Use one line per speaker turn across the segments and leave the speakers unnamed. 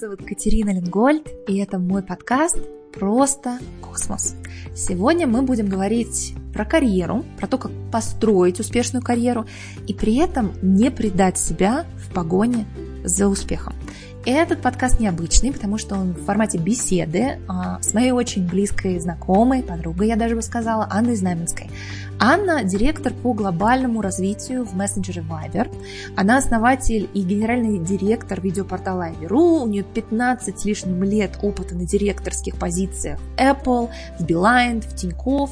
зовут Катерина Ленгольд, и это мой подкаст «Просто космос». Сегодня мы будем говорить про карьеру, про то, как построить успешную карьеру, и при этом не предать себя в погоне за успехом. Этот подкаст необычный, потому что он в формате беседы а, с моей очень близкой знакомой, подругой, я даже бы сказала, Анной Знаменской. Анна – директор по глобальному развитию в мессенджере Viber. Она основатель и генеральный директор видеопортала Ivy.ru. У нее 15 с лишним лет опыта на директорских позициях в Apple, в Beeline, в Тинькофф.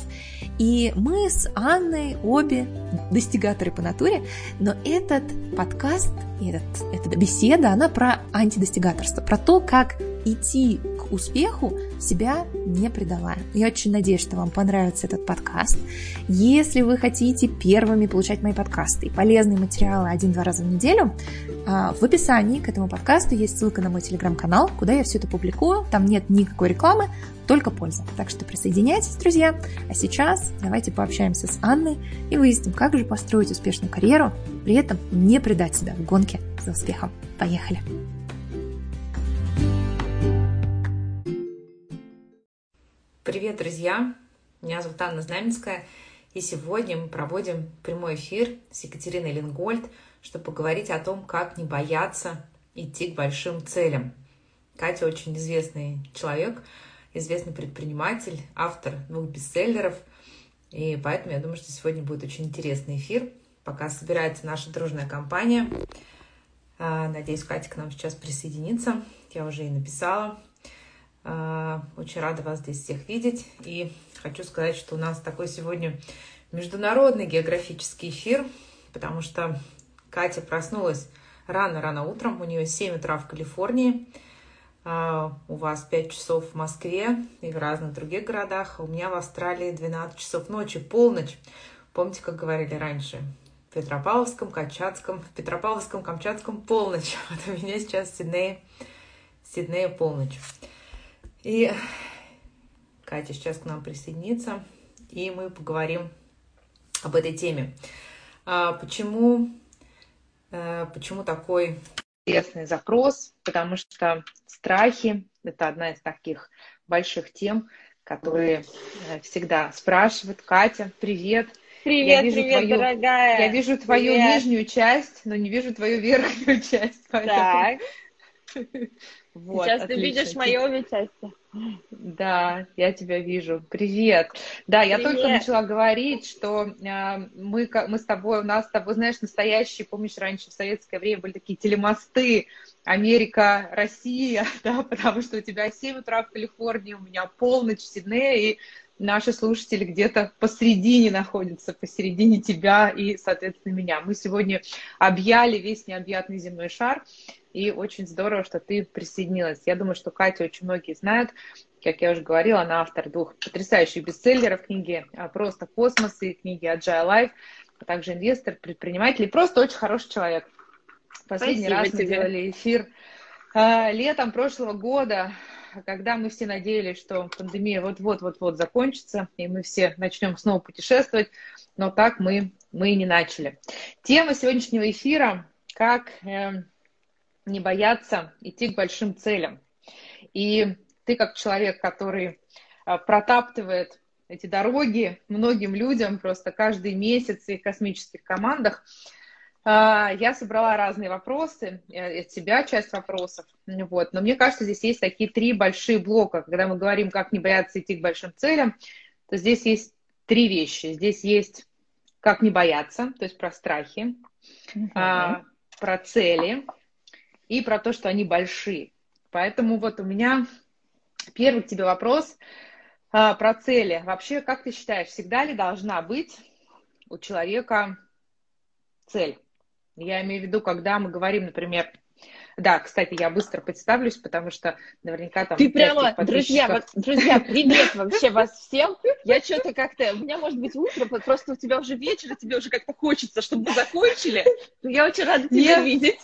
И мы с Анной обе достигаторы по натуре, но этот подкаст, этот, эта беседа, она про антидостигаторство, про то, как идти к успеху, себя не предавая. Я очень надеюсь, что вам понравится этот подкаст. Если вы хотите первыми получать мои подкасты и полезные материалы один-два раза в неделю, а, в описании к этому подкасту есть ссылка на мой телеграм-канал, куда я все это публикую. Там нет никакой рекламы, только польза. Так что присоединяйтесь, друзья. А сейчас давайте пообщаемся с Анной и выясним, как же построить успешную карьеру, при этом не предать себя в гонке за успехом. Поехали!
Привет, друзья! Меня зовут Анна Знаменская, и сегодня мы проводим прямой эфир с Екатериной Ленгольд, чтобы поговорить о том, как не бояться идти к большим целям. Катя очень известный человек, известный предприниматель, автор двух бестселлеров, и поэтому я думаю, что сегодня будет очень интересный эфир. Пока собирается наша дружная компания, а, надеюсь, Катя к нам сейчас присоединится. Я уже ей написала, очень рада вас здесь всех видеть. И хочу сказать, что у нас такой сегодня международный географический эфир, потому что Катя проснулась рано-рано утром. У нее 7 утра в Калифорнии. А, у вас 5 часов в Москве и в разных других городах. У меня в Австралии 12 часов ночи, полночь. Помните, как говорили раньше? В Петропавловском, Камчатском, в Петропавловском, Камчатском полночь. Вот у меня сейчас в Сиднее полночь. И Катя сейчас к нам присоединится, и мы поговорим об этой теме. А почему, э, почему такой интересный запрос? Потому что страхи – это одна из таких больших тем, которые э, всегда спрашивают. Катя, привет!
Привет, я вижу привет, твою, дорогая!
Я вижу твою привет. нижнюю часть, но не вижу твою верхнюю часть.
Поэтому... Так. Вот, Сейчас отлично. ты видишь мое участие.
Да, я тебя вижу. Привет. Да, Привет. я только начала говорить, что э, мы, мы с тобой, у нас с тобой, знаешь, настоящие, помнишь, раньше в советское время были такие телемосты Америка, Россия, да, потому что у тебя 7 утра в Калифорнии, у меня полночь в Сиднее, и наши слушатели где-то посередине находятся, посередине тебя и, соответственно, меня. Мы сегодня объяли весь необъятный земной шар, и очень здорово, что ты присоединилась. Я думаю, что Катя очень многие знают, как я уже говорила, она автор двух потрясающих бестселлеров, книги а, «Просто космос» и книги «Agile Life», а также инвестор, предприниматель и просто очень хороший человек. Последний Спасибо раз мы тебе. делали эфир э, летом прошлого года, когда мы все надеялись, что пандемия вот-вот-вот-вот закончится, и мы все начнем снова путешествовать, но так мы, мы и не начали. Тема сегодняшнего эфира – как э, не бояться идти к большим целям. И ты как человек, который а, протаптывает эти дороги многим людям просто каждый месяц в своих космических командах, а, я собрала разные вопросы, от тебя часть вопросов, вот. но мне кажется, здесь есть такие три большие блока. Когда мы говорим, как не бояться идти к большим целям, то здесь есть три вещи. Здесь есть как не бояться, то есть про страхи, uh-huh. про цели и про то, что они большие. Поэтому вот у меня первый к тебе вопрос а, про цели. Вообще, как ты считаешь, всегда ли должна быть у человека цель? Я имею в виду, когда мы говорим, например, да, кстати, я быстро представлюсь, потому что наверняка там...
Ты прямо, друзья, вот, друзья, привет вообще вас всем. Я что-то как-то, у меня может быть утро, просто у тебя уже вечер, и тебе уже как-то хочется, чтобы мы закончили. Я очень рада тебя видеть.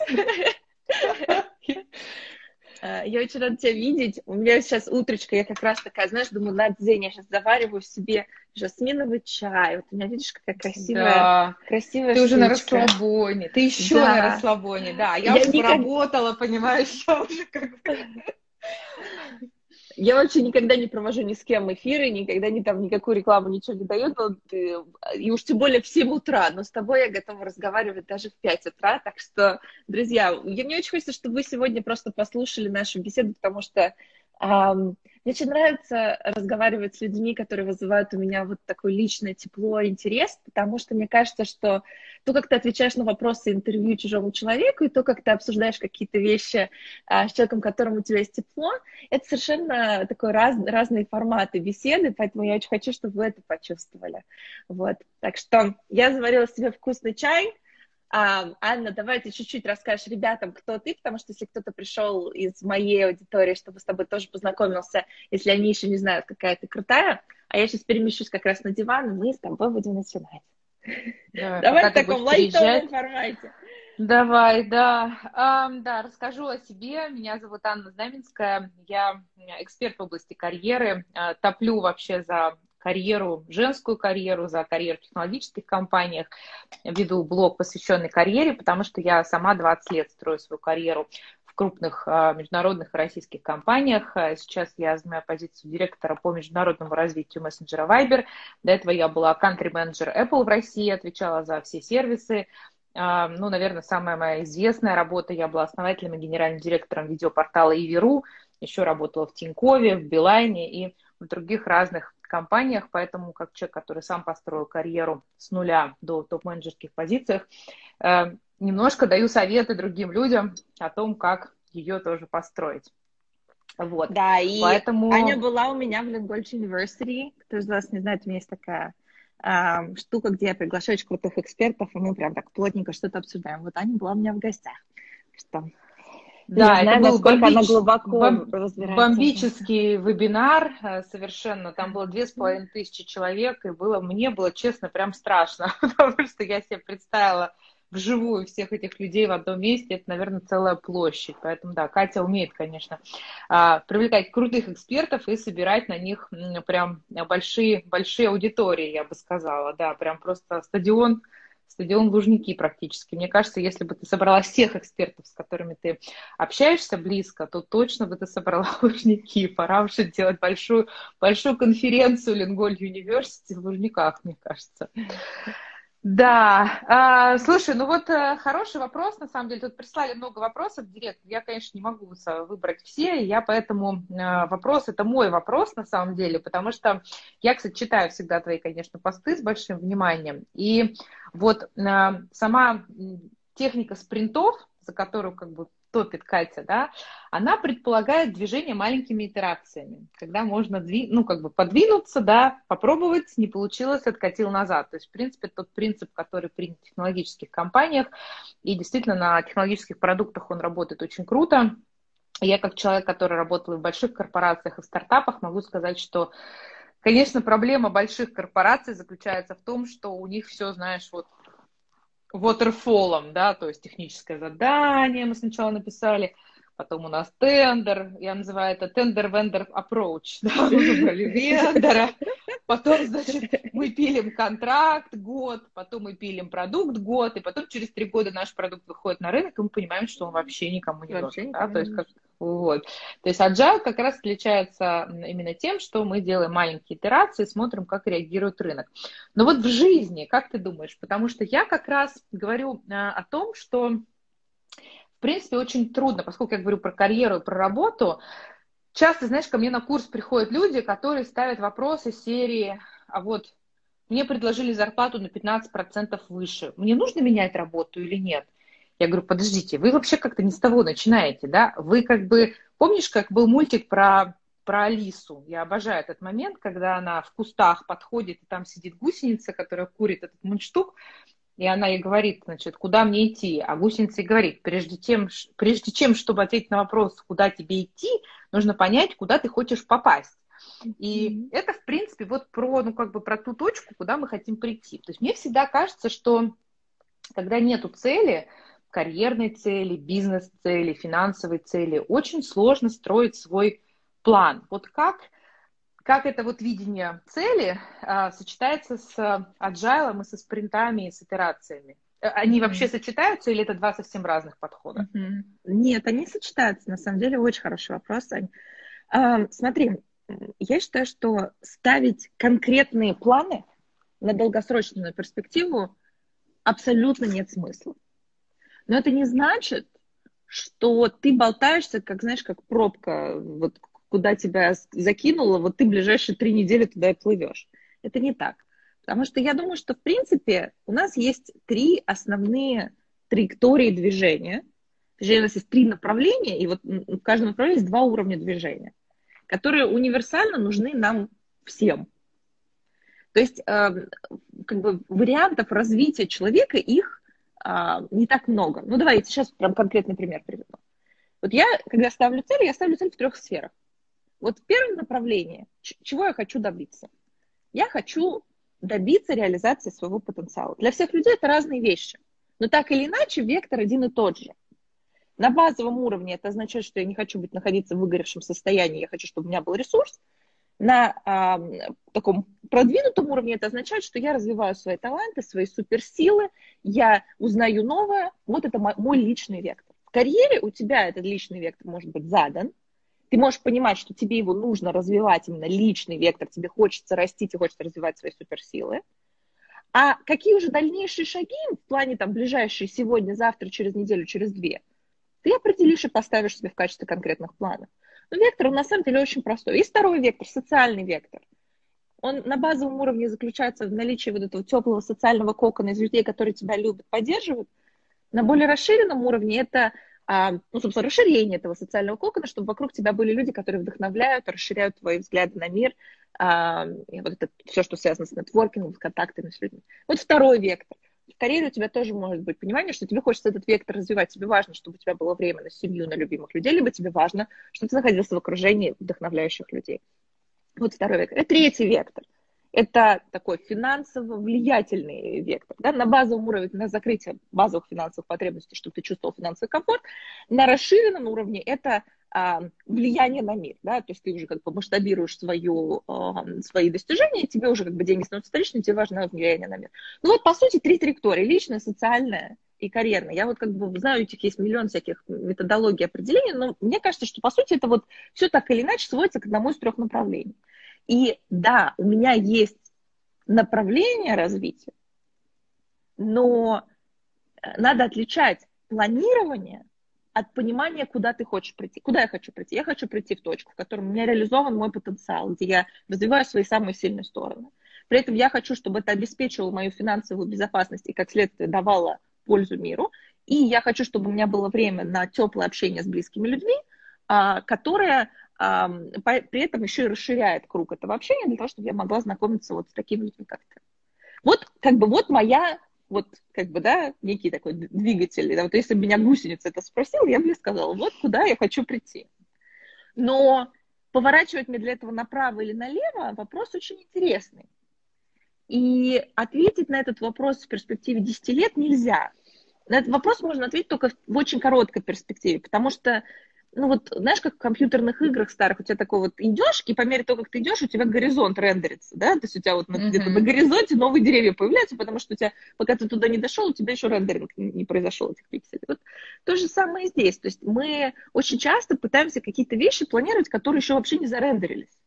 Э, я очень рада тебя видеть. У меня сейчас утречка, я как раз такая, знаешь, думаю, на день я сейчас завариваю себе жасминовый чай. Вот у меня, видишь, какая красивая, да. красивая
Ты штучка. уже на расслабоне, ты еще да. на расслабоне, да. Я, я уже никак... поработала, понимаешь, я уже как бы...
Я вообще никогда не провожу ни с кем эфиры, никогда не там никакую рекламу, ничего не даю, но, и уж тем более в 7 утра, но с тобой я готова разговаривать даже в 5 утра, так что, друзья, я, мне очень хочется, чтобы вы сегодня просто послушали нашу беседу, потому что мне очень нравится разговаривать с людьми, которые вызывают у меня вот такое личное тепло, интерес, потому что мне кажется, что то, как ты отвечаешь на вопросы интервью чужому человеку, и то, как ты обсуждаешь какие-то вещи а, с человеком, которому у тебя есть тепло, это совершенно такой раз, разные форматы беседы, поэтому я очень хочу, чтобы вы это почувствовали. Вот. Так что я заварила себе вкусный чай, Анна, давай ты чуть-чуть расскажешь ребятам, кто ты, потому что если кто-то пришел из моей аудитории, чтобы с тобой тоже познакомился, если они еще не знают, какая ты крутая, а я сейчас перемещусь как раз на диван, и мы с тобой будем начинать. Давай, давай в таком лайтовом формате.
Давай, да. Um, да, расскажу о себе. Меня зовут Анна Знаменская. Я эксперт в области карьеры. Uh, топлю вообще за карьеру, женскую карьеру, за карьеру в технологических компаниях, веду блог, посвященный карьере, потому что я сама 20 лет строю свою карьеру в крупных а, международных российских компаниях. А, сейчас я занимаю позицию директора по международному развитию мессенджера Viber. До этого я была country-менеджер Apple в России, отвечала за все сервисы. А, ну, наверное, самая моя известная работа. Я была основателем и генеральным директором видеопортала Иверу. Еще работала в Тинькове, в Билайне и в других разных компаниях, поэтому как человек, который сам построил карьеру с нуля до топ-менеджерских позициях, э, немножко даю советы другим людям о том, как ее тоже построить.
Вот. Да, и Поэтому... Аня была у меня в Лингольч University. Кто из вас не знает, у меня есть такая э, штука, где я приглашаю очень крутых экспертов, и мы прям так плотненько что-то обсуждаем. Вот Аня была у меня в гостях. Что
да, это был бомбич... бом... бомбический вебинар э, совершенно. Там было две с половиной тысячи человек, и было мне было, честно, прям страшно, потому что я себе представила вживую всех этих людей в одном месте, это, наверное, целая площадь. Поэтому, да, Катя умеет, конечно, а, привлекать крутых экспертов и собирать на них прям большие, большие аудитории, я бы сказала. Да, прям просто стадион стадион Лужники практически. Мне кажется, если бы ты собрала всех экспертов, с которыми ты общаешься близко, то точно бы ты собрала Лужники. Пора уже делать большую, большую конференцию Линголь Университи в Лужниках, мне кажется. Да, а, слушай, ну вот а, хороший вопрос, на самом деле, тут прислали много вопросов в директ, я, конечно, не могу выбрать все, я поэтому а, вопрос, это мой вопрос на самом деле, потому что я, кстати, читаю всегда твои, конечно, посты с большим вниманием, и вот а, сама техника спринтов, за которую как бы топит Катя, да, она предполагает движение маленькими итерациями, когда можно дви... ну, как бы подвинуться, да, попробовать, не получилось, откатил назад. То есть, в принципе, тот принцип, который принят в технологических компаниях, и действительно на технологических продуктах он работает очень круто. Я как человек, который работал в больших корпорациях и в стартапах, могу сказать, что Конечно, проблема больших корпораций заключается в том, что у них все, знаешь, вот waterfall, да, то есть техническое задание мы сначала написали, потом у нас тендер, я называю это тендер-вендор approach, да, мы выбрали вендора, потом, значит, мы пилим контракт год, потом мы пилим продукт год, и потом через три года наш продукт выходит на рынок, и мы понимаем, что он вообще никому не вообще нужен, да, то есть как, вот. То есть agile как раз отличается именно тем, что мы делаем маленькие итерации, смотрим, как реагирует рынок. Но вот в жизни, как ты думаешь? Потому что я как раз говорю а, о том, что в принципе очень трудно, поскольку я говорю про карьеру и про работу, часто, знаешь, ко мне на курс приходят люди, которые ставят вопросы серии, а вот мне предложили зарплату на 15% выше, мне нужно менять работу или нет? Я говорю, подождите, вы вообще как-то не с того начинаете, да? Вы как бы, помнишь, как был мультик про, про Алису? Я обожаю этот момент, когда она в кустах подходит, и там сидит гусеница, которая курит этот мундштук, и она ей говорит, значит, куда мне идти? А гусеница ей говорит, прежде чем, прежде чем, чтобы ответить на вопрос, куда тебе идти, нужно понять, куда ты хочешь попасть. И mm-hmm. это, в принципе, вот про, ну, как бы про ту точку, куда мы хотим прийти. То есть мне всегда кажется, что когда нету цели, карьерной цели, бизнес-цели, финансовой цели, очень сложно строить свой план. Вот как, как это вот видение цели а, сочетается с agile и со спринтами и с итерациями? Э, они вообще сочетаются или это два совсем разных подхода?
Нет, они сочетаются. На самом деле очень хороший вопрос, Ань. А, смотри, я считаю, что ставить конкретные планы на долгосрочную перспективу абсолютно нет смысла. Но это не значит, что ты болтаешься, как, знаешь, как пробка, вот куда тебя закинуло, вот ты ближайшие три недели туда и плывешь. Это не так. Потому что я думаю, что, в принципе, у нас есть три основные траектории движения. Точнее, у нас есть три направления, и вот в каждом направлении есть два уровня движения, которые универсально нужны нам всем. То есть, э, как бы, вариантов развития человека, их э, не так много. Ну, давайте сейчас прям конкретный пример приведу. Вот я, когда ставлю цель, я ставлю цель в трех сферах. Вот в первом направлении, чего я хочу добиться? Я хочу добиться реализации своего потенциала. Для всех людей это разные вещи. Но так или иначе, вектор один и тот же. На базовом уровне это означает, что я не хочу быть находиться в выгоревшем состоянии, я хочу, чтобы у меня был ресурс. На а, таком продвинутом уровне это означает, что я развиваю свои таланты, свои суперсилы, я узнаю новое. Вот это мой, личный вектор. В карьере у тебя этот личный вектор может быть задан, ты можешь понимать, что тебе его нужно развивать, именно личный вектор, тебе хочется расти, тебе хочется развивать свои суперсилы. А какие уже дальнейшие шаги в плане там ближайшие сегодня, завтра, через неделю, через две, ты определишь и поставишь себе в качестве конкретных планов. Но вектор, он на самом деле очень простой. Есть второй вектор, социальный вектор. Он на базовом уровне заключается в наличии вот этого теплого социального кокона из людей, которые тебя любят, поддерживают. На более расширенном уровне это а, ну, собственно, расширение этого социального кокона, чтобы вокруг тебя были люди, которые вдохновляют, расширяют твои взгляды на мир, а, и вот это все, что связано с нетворкингом, с контактами с людьми. Вот второй вектор. В карьере у тебя тоже может быть понимание, что тебе хочется этот вектор развивать. Тебе важно, чтобы у тебя было время на семью, на любимых людей, либо тебе важно, чтобы ты находился в окружении вдохновляющих людей. Вот второй вектор. И третий вектор это такой финансово влиятельный вектор. Да? На базовом уровне, на закрытие базовых финансовых потребностей, чтобы ты чувствовал финансовый комфорт. На расширенном уровне это а, влияние на мир. Да? То есть ты уже как бы масштабируешь свою, а, свои достижения, тебе уже как бы деньги становятся вторичными, тебе важно влияние на мир. Ну вот, по сути, три траектории. Личная, социальная и карьерная. Я вот как бы знаю, у этих есть миллион всяких методологий определений, но мне кажется, что по сути это вот все так или иначе сводится к одному из трех направлений. И да, у меня есть направление развития, но э, надо отличать планирование от понимания, куда ты хочешь прийти. Куда я хочу прийти? Я хочу прийти в точку, в которой у меня реализован мой потенциал, где я развиваю свои самые сильные стороны. При этом я хочу, чтобы это обеспечивало мою финансовую безопасность и, как следствие, давало пользу миру. И я хочу, чтобы у меня было время на теплое общение с близкими людьми, а, которое при этом еще и расширяет круг этого общения для того, чтобы я могла знакомиться вот с такими людьми, как ты. Вот, как бы, вот моя, вот, как бы, да, некий такой двигатель. Вот если бы меня гусеница это спросила, я бы ей сказала, вот куда я хочу прийти. Но поворачивать мне для этого направо или налево вопрос очень интересный. И ответить на этот вопрос в перспективе 10 лет нельзя. На этот вопрос можно ответить только в очень короткой перспективе, потому что ну вот, знаешь, как в компьютерных играх старых, у тебя такой вот идешь, и по мере того, как ты идешь, у тебя горизонт рендерится, да, то есть у тебя вот mm-hmm. где-то на горизонте новые деревья появляются, потому что у тебя, пока ты туда не дошел, у тебя еще рендеринг не произошел этих пикселей. Вот то же самое и здесь, то есть мы очень часто пытаемся какие-то вещи планировать, которые еще вообще не зарендерились.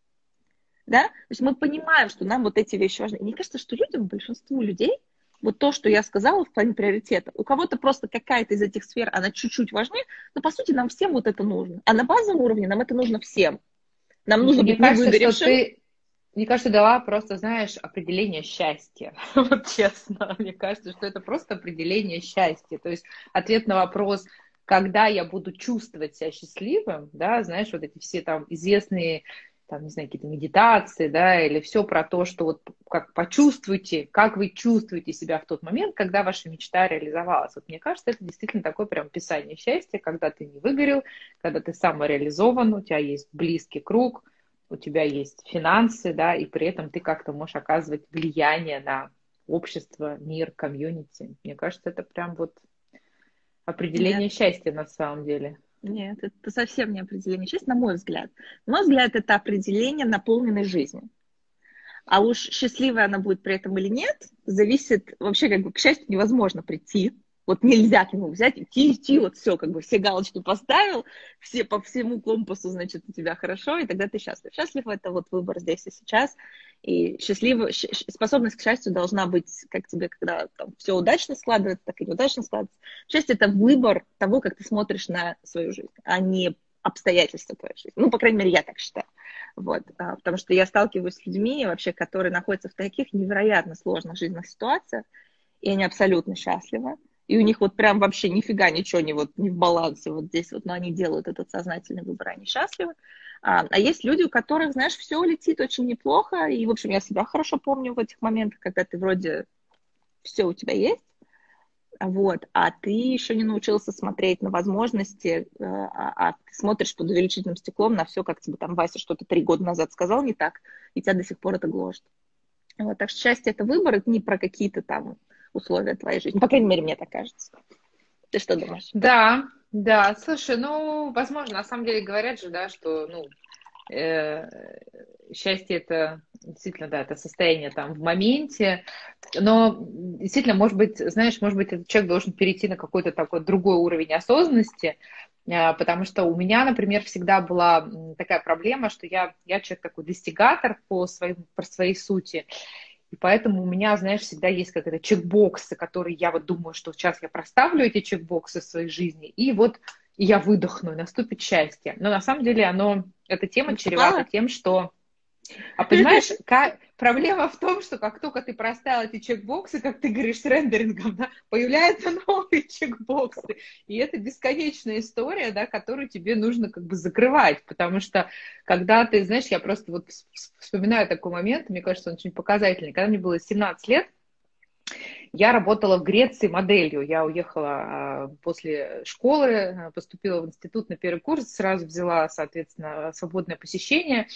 Да? То есть мы понимаем, что нам вот эти вещи важны. И мне кажется, что людям, большинству людей, вот то, что я сказала в плане приоритета. У кого-то просто какая-то из этих сфер, она чуть-чуть важнее, но по сути нам всем вот это нужно. А на базовом уровне нам это нужно всем. Нам нужно
Мне быть кажется, что ты, мне кажется, дала просто, знаешь, определение счастья. Вот честно, мне кажется, что это просто определение счастья. То есть ответ на вопрос, когда я буду чувствовать себя счастливым, да, знаешь, вот эти все там известные там, не знаю, какие-то медитации, да, или все про то, что вот как почувствуйте, как вы чувствуете себя в тот момент, когда ваша мечта реализовалась. Вот мне кажется, это действительно такое прям описание счастья, когда ты не выгорел, когда ты самореализован, у тебя есть близкий круг, у тебя есть финансы, да, и при этом ты как-то можешь оказывать влияние на общество, мир, комьюнити. Мне кажется, это прям вот определение Нет. счастья на самом деле.
Нет, это совсем не определение счастья, на мой взгляд. На мой взгляд, это определение наполненной жизни. А уж счастливая она будет при этом или нет, зависит вообще, как бы, к счастью, невозможно прийти. Вот нельзя к нему взять, идти, идти, вот все, как бы все галочки поставил, все по всему компасу, значит, у тебя хорошо, и тогда ты счастлив. Счастлив — это вот выбор здесь и сейчас. И счастливо, способность к счастью должна быть, как тебе, когда там, все удачно складывается, так и неудачно складывается. Счастье — это выбор того, как ты смотришь на свою жизнь, а не обстоятельства твоей жизни. Ну, по крайней мере, я так считаю. Вот. А, потому что я сталкиваюсь с людьми, вообще, которые находятся в таких невероятно сложных жизненных ситуациях, и они абсолютно счастливы и у них вот прям вообще нифига ничего не, вот, не в балансе вот здесь вот, но они делают этот сознательный выбор, они счастливы. А, а есть люди, у которых, знаешь, все летит очень неплохо, и, в общем, я себя хорошо помню в этих моментах, когда ты вроде все у тебя есть, вот, а ты еще не научился смотреть на возможности, э, а, а ты смотришь под увеличительным стеклом на все, как тебе там Вася что-то три года назад сказал не так, и тебя до сих пор это гложет. Вот, так что счастье — это выбор, это не про какие-то там условия твоей жизни. По крайней мере, мне так кажется. Ты что думаешь?
Да, да, слушай, ну, возможно, на самом деле говорят же, да, что, ну, э, счастье это действительно, да, это состояние там в моменте, но действительно, может быть, знаешь, может быть, этот человек должен перейти на какой-то такой другой уровень осознанности, э, потому что у меня, например, всегда была такая проблема, что я, я человек такой достигатор по, своим, по своей сути, и поэтому у меня, знаешь, всегда есть какие-то чекбоксы, которые я вот думаю, что сейчас я проставлю эти чекбоксы в своей жизни, и вот я выдохну, и наступит счастье. Но на самом деле оно, эта тема чревата тем, что а понимаешь, как, проблема в том, что как только ты проставил эти чекбоксы, как ты говоришь, с рендерингом, да, появляются новые чекбоксы. И это бесконечная история, да, которую тебе нужно как бы закрывать, потому что когда ты, знаешь, я просто вот вспоминаю такой момент, мне кажется, он очень показательный. Когда мне было 17 лет, я работала в Греции моделью. Я уехала а, после школы, а, поступила в институт на первый курс, сразу взяла, соответственно, свободное посещение.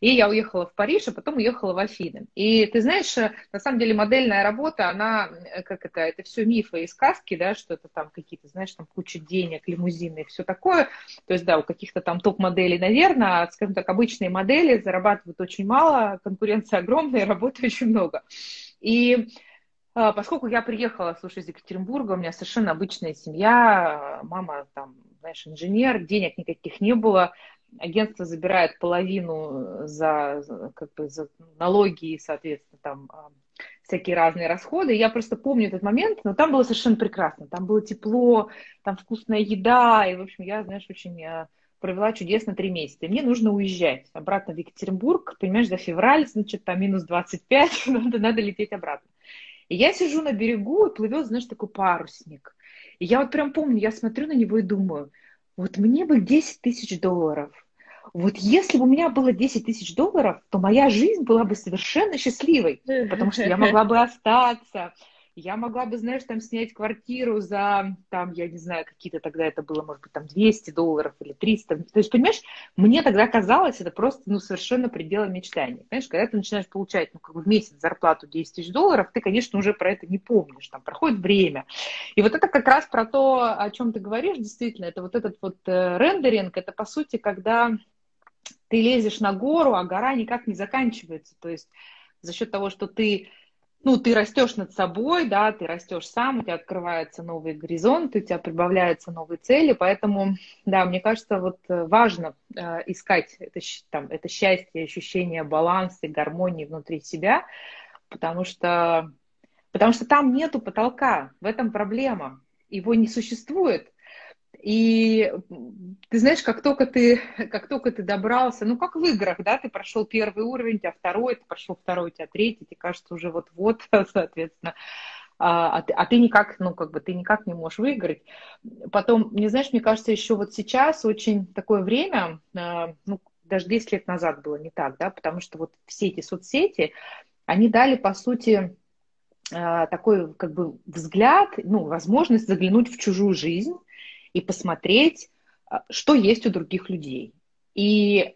И я уехала в Париж, а потом уехала в Афины. И ты знаешь, на самом деле модельная работа, она, э, как это, это все мифы и сказки, да, что это там какие-то, знаешь, там куча денег, лимузины и все такое. То есть, да, у каких-то там топ-моделей, наверное, а, скажем так, обычные модели зарабатывают очень мало, конкуренция огромная, работы очень много. И поскольку я приехала, слушай, из Екатеринбурга, у меня совершенно обычная семья, мама там, знаешь, инженер, денег никаких не было, агентство забирает половину за, как бы, за налоги и, соответственно, там а, всякие разные расходы. Я просто помню этот момент, но там было совершенно прекрасно. Там было тепло, там вкусная еда, и, в общем, я, знаешь, очень а, провела чудесно три месяца. И мне нужно уезжать обратно в Екатеринбург, понимаешь, за февраль, значит, там минус 25, надо, надо лететь обратно. И я сижу на берегу, и плывет, знаешь, такой парусник. И я вот прям помню, я смотрю на него и думаю, вот мне бы 10 тысяч долларов. Вот если бы у меня было 10 тысяч долларов, то моя жизнь была бы совершенно счастливой, потому что я могла бы остаться, я могла бы, знаешь, там снять квартиру за, там, я не знаю, какие-то тогда это было, может быть, там 200 долларов или 300. То есть, понимаешь, мне тогда казалось, это просто, ну, совершенно пределы мечтаний. Понимаешь, когда ты начинаешь получать, ну, как бы в месяц зарплату 10 тысяч долларов, ты, конечно, уже про это не помнишь, там проходит время. И вот это как раз про то, о чем ты говоришь, действительно, это вот этот вот э, рендеринг, это, по сути, когда ты лезешь на гору, а гора никак не заканчивается. То есть за счет того, что ты ну, ты растешь над собой, да, ты растешь сам, у тебя открываются новые горизонты, у тебя прибавляются новые цели, поэтому, да, мне кажется, вот э, важно э, искать это, там, это счастье, ощущение баланса и гармонии внутри себя, потому что, потому что там нету потолка, в этом проблема, его не существует, и ты знаешь, как только ты, как только ты добрался, ну как в играх, да, ты прошел первый уровень, у тебя второй, ты прошел второй, у тебя третий, тебе кажется уже вот-вот, соответственно, а, а, ты, а ты никак, ну как бы ты никак не можешь выиграть. Потом, не знаешь, мне кажется, еще вот сейчас очень такое время, а, ну даже 10 лет назад было не так, да, потому что вот все эти соцсети, они дали, по сути, а, такой как бы взгляд, ну, возможность заглянуть в чужую жизнь, и посмотреть, а, что есть у других людей. И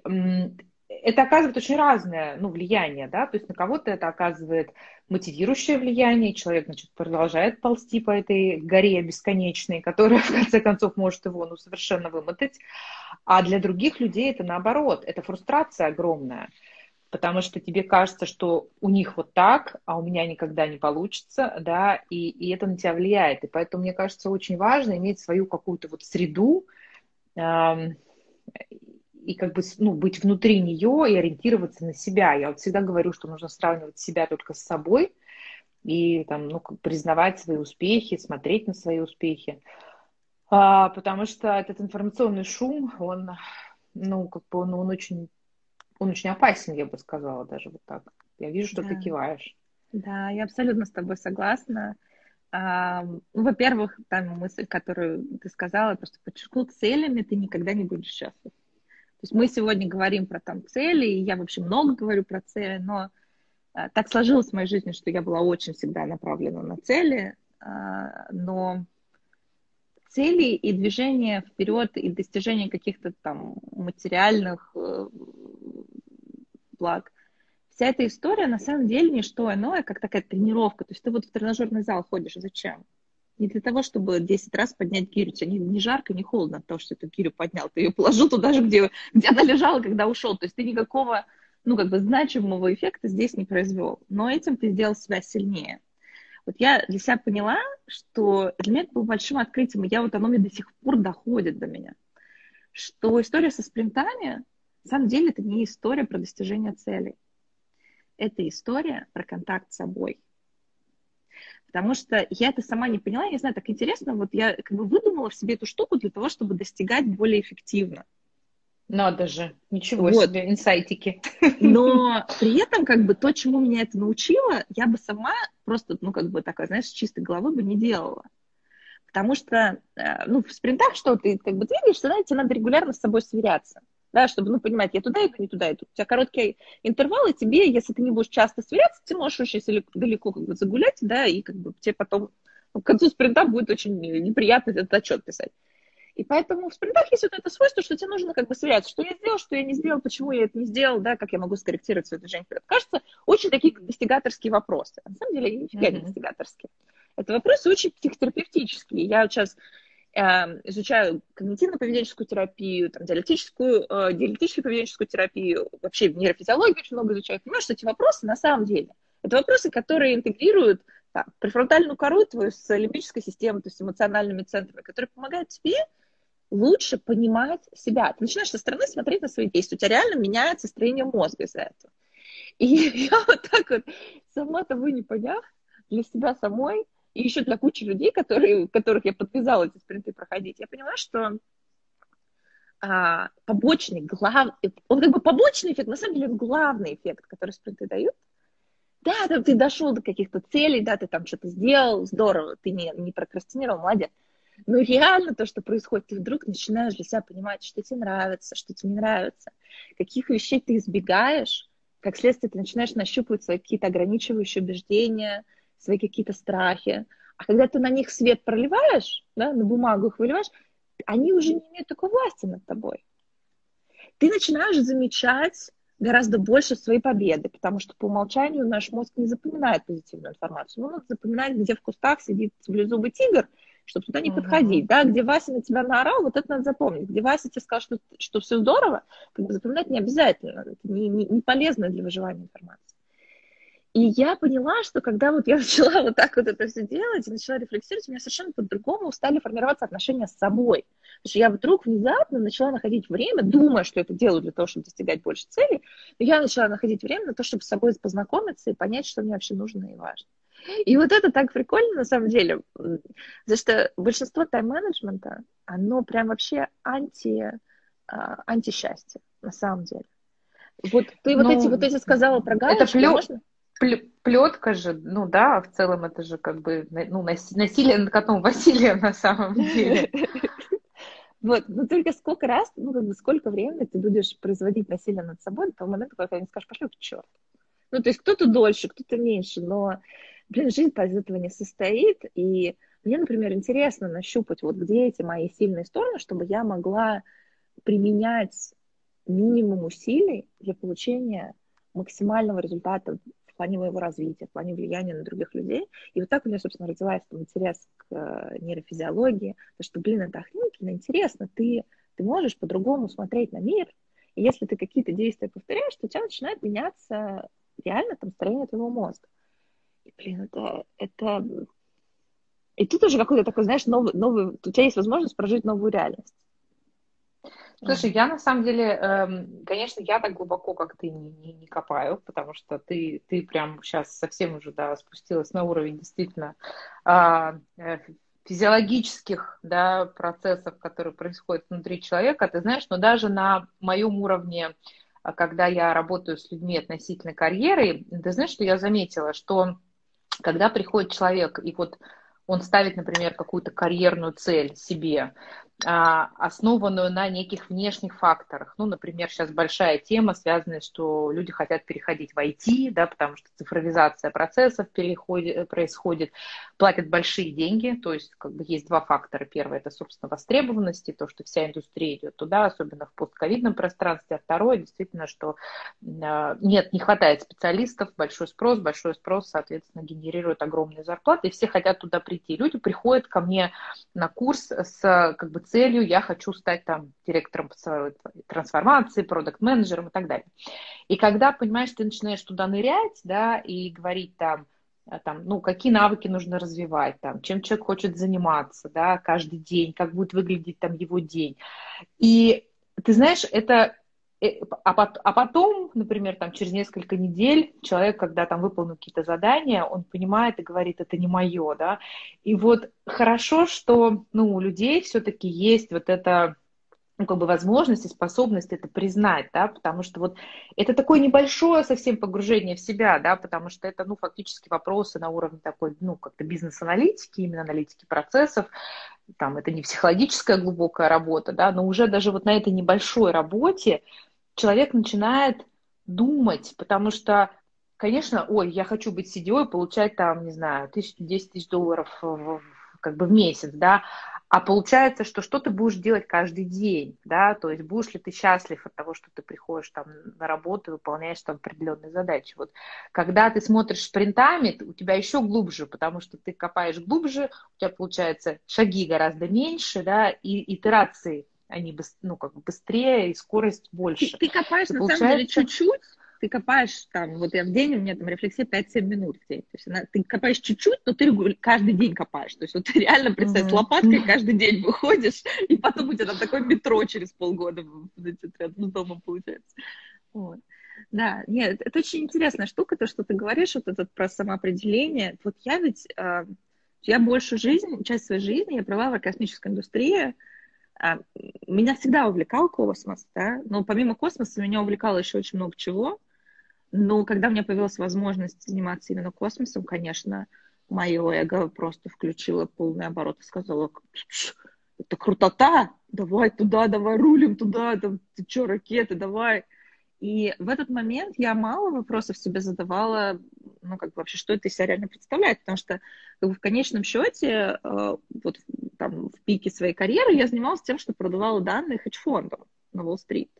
это оказывает очень разное ну, влияние, да, то есть на кого-то это оказывает мотивирующее влияние, человек, значит, продолжает ползти по этой горе бесконечной, которая, в конце концов, может его, ну, совершенно вымотать, а для других людей это наоборот, это фрустрация огромная, потому что тебе кажется, что у них вот так, а у меня никогда не получится, да, и, и это на тебя влияет, и поэтому, мне кажется, очень важно иметь свою какую-то вот среду, эм, и как бы ну, быть внутри нее и ориентироваться на себя. Я вот всегда говорю, что нужно сравнивать себя только с собой и там, ну, признавать свои успехи, смотреть на свои успехи. А, потому что этот информационный шум, он, ну, как бы он, он очень, он очень опасен, я бы сказала, даже вот так. Я вижу, что да. ты киваешь.
Да, я абсолютно с тобой согласна. А, ну, во-первых, там мысль, которую ты сказала, просто подчеркнул, целями ты никогда не будешь счастлив. То есть мы сегодня говорим про там цели, и я вообще много говорю про цели, но а, так сложилось в моей жизни, что я была очень всегда направлена на цели, а, но цели и движение вперед и достижение каких-то там материальных э, благ, вся эта история на самом деле не что иное, как такая тренировка. То есть ты вот в тренажерный зал ходишь, зачем? не для того, чтобы 10 раз поднять гирю. Тебе не, не жарко, не холодно от того, что ты гирю поднял. Ты ее положил туда же, где, где она лежала, когда ушел. То есть ты никакого, ну, как бы значимого эффекта здесь не произвел. Но этим ты сделал себя сильнее. Вот я для себя поняла, что для меня это было большим открытием, и я вот оно мне до сих пор доходит до меня, что история со спринтами, на самом деле, это не история про достижение целей. Это история про контакт с собой – Потому что я это сама не поняла, я не знаю, так интересно, вот я как бы выдумала в себе эту штуку для того, чтобы достигать более эффективно.
Надо же, ничего вот. себе, инсайтики.
Но при этом, как бы, то, чему меня это научило, я бы сама просто, ну, как бы, такая, знаешь, с чистой головы бы не делала. Потому что, э, ну, в спринтах что, ты как бы двигаешься, тебе надо регулярно с собой сверяться да, чтобы, ну, понимать, я туда иду, не туда иду. У тебя короткие интервалы, тебе, если ты не будешь часто сверяться, ты можешь очень далеко как бы загулять, да, и как бы тебе потом ну, к концу спринта будет очень неприятно этот отчет писать. И поэтому в спринтах есть вот это свойство, что тебе нужно как бы сверяться, что я сделал, что я не сделал, почему я это не сделал, да, как я могу скорректировать свое движение вперед. Кажется, очень такие достигаторские вопросы. На самом деле, они нифига не достигаторские. Это вопросы очень психотерапевтические. Я вот сейчас изучаю когнитивно-поведенческую терапию, там, диалектическую, э, диалектическую поведенческую терапию, вообще нейрофизиологию очень много изучаю, понимаю, что эти вопросы на самом деле, это вопросы, которые интегрируют там, префронтальную кору твою с лимбической системой, то есть эмоциональными центрами, которые помогают тебе лучше понимать себя. Ты начинаешь со стороны смотреть на свои действия, у тебя реально меняется строение мозга из-за этого. И я вот так вот, сама того не поняв, для себя самой и еще для кучи людей, которые, которых я подвязала эти спринты проходить, я поняла, что а, побочный, глав... он как бы побочный эффект, на самом деле он главный эффект, который спринты дают. Да, там ты дошел до каких-то целей, да, ты там что-то сделал, здорово, ты не, не прокрастинировал, молодец. Но реально то, что происходит, ты вдруг начинаешь для себя понимать, что тебе нравится, что тебе не нравится, каких вещей ты избегаешь, как следствие ты начинаешь нащупывать свои какие-то ограничивающие убеждения, свои какие-то страхи. А когда ты на них свет проливаешь, да, на бумагу их выливаешь, они уже не имеют такой власти над тобой. Ты начинаешь замечать гораздо больше своей победы, потому что по умолчанию наш мозг не запоминает позитивную информацию. Он запоминает, где в кустах сидит саблезубый тигр, чтобы туда не uh-huh. подходить, да, где Вася на тебя наорал, вот это надо запомнить. Где Вася тебе сказал, что, что все здорово, как бы запоминать не обязательно, это не, не, не полезно для выживания информации. И я поняла, что когда вот я начала вот так вот это все делать и начала рефлексировать, у меня совершенно по-другому стали формироваться отношения с собой. Потому что я вдруг внезапно начала находить время, думая, что это делаю для того, чтобы достигать больше целей, но я начала находить время на то, чтобы с собой познакомиться и понять, что мне вообще нужно и важно. И вот это так прикольно на самом деле, потому что большинство тайм-менеджмента, оно прям вообще анти, а, антисчастье на самом деле. Вот ты ну, вот эти вот эти сказала про галочки, это плю... можно?
Плетка же, ну да, в целом это же как бы ну, насилие над котом Василия на самом деле.
Вот, но только сколько раз, ну, как бы сколько времени ты будешь производить насилие над собой до того момента, когда не скажешь, пошли к черту. Ну, то есть кто-то дольше, кто-то меньше, но, блин, жизнь из этого не состоит, и мне, например, интересно нащупать, вот где эти мои сильные стороны, чтобы я могла применять минимум усилий для получения максимального результата плане моего развития, в плане влияния на других людей. И вот так у меня, собственно, родилась там, интерес к э, нейрофизиологии, потому что, блин, это охренительно интересно, ты, ты можешь по-другому смотреть на мир, и если ты какие-то действия повторяешь, то у тебя начинает меняться реально там строение твоего мозга. И, блин, это, это... И тут уже какой-то такой, знаешь, новый, новый... У тебя есть возможность прожить новую реальность.
Слушай, я на самом деле, эм, конечно, я так глубоко, как ты, не, не, не копаю, потому что ты, ты прям сейчас совсем уже, да, спустилась на уровень действительно а, э, физиологических, да, процессов, которые происходят внутри человека. Ты знаешь, но даже на моем уровне, а, когда я работаю с людьми относительно карьеры, ты знаешь, что я заметила, что когда приходит человек и вот он ставит, например, какую-то карьерную цель себе, основанную на неких внешних факторах. Ну, например, сейчас большая тема, связанная, что люди хотят переходить в IT, да, потому что цифровизация процессов переходит, происходит, платят большие деньги, то есть как бы есть два фактора. Первое – это, собственно, востребованность, и то, что вся индустрия идет туда, особенно в постковидном пространстве. А второе, действительно, что а, нет, не хватает специалистов, большой спрос, большой спрос, соответственно, генерирует огромные зарплаты, и все хотят туда прийти. Люди приходят ко мне на курс с как бы целью я хочу стать там директором трансформации, продукт-менеджером и так далее. И когда, понимаешь, ты начинаешь туда нырять, да, и говорить там, а, там, ну, какие навыки нужно развивать, там, чем человек хочет заниматься, да, каждый день, как будет выглядеть там его день. И ты знаешь, это Э, а, а потом, например, там, через несколько недель человек, когда там выполнил какие-то задания, он понимает и говорит, это не мое, да. И вот хорошо, что ну, у людей все-таки есть вот это ну, как бы возможность и способность это признать, да, потому что вот это такое небольшое совсем погружение в себя, да, потому что это, ну, фактически вопросы на уровне такой, ну, как-то бизнес-аналитики, именно аналитики процессов, там, это не психологическая глубокая работа, да, но уже даже вот на этой небольшой работе человек начинает думать, потому что, конечно, ой, я хочу быть CDO и получать там, не знаю, тысячу, десять тысяч долларов в, как бы в месяц, да, а получается, что что ты будешь делать каждый день, да, то есть будешь ли ты счастлив от того, что ты приходишь там на работу и выполняешь там определенные задачи. Вот когда ты смотришь спринтами, у тебя еще глубже, потому что ты копаешь глубже, у тебя получается шаги гораздо меньше, да, и итерации они ну, как бы быстрее и скорость больше.
Ты, ты копаешь, и на получается... самом деле, чуть-чуть, ты копаешь там, вот я в день, у меня там рефлексия 5-7 минут в день. То есть она, ты копаешь чуть-чуть, но ты каждый день копаешь. То есть вот ты реально, представь, mm-hmm. с лопаткой каждый день выходишь, и потом у тебя там такое метро через полгода ну, дома получается. Вот. Да, нет, это очень интересная штука, то, что ты говоришь, вот это про самоопределение. Вот я ведь, э, я большую жизнь, часть своей жизни я провела в космической индустрии, а, меня всегда увлекал космос, да, но помимо космоса меня увлекало еще очень много чего. Но когда у меня появилась возможность заниматься именно космосом, конечно, мое эго просто включило полный оборот и сказала, это крутота, давай туда, давай рулим туда, там, ты что, ракеты, давай. И в этот момент я мало вопросов себе задавала, ну, как бы вообще, что это из себя реально представляет, потому что как бы, в конечном счете, э, вот там в пике своей карьеры я занималась тем, что продавала данные хедж-фондам на Уолл-стрит.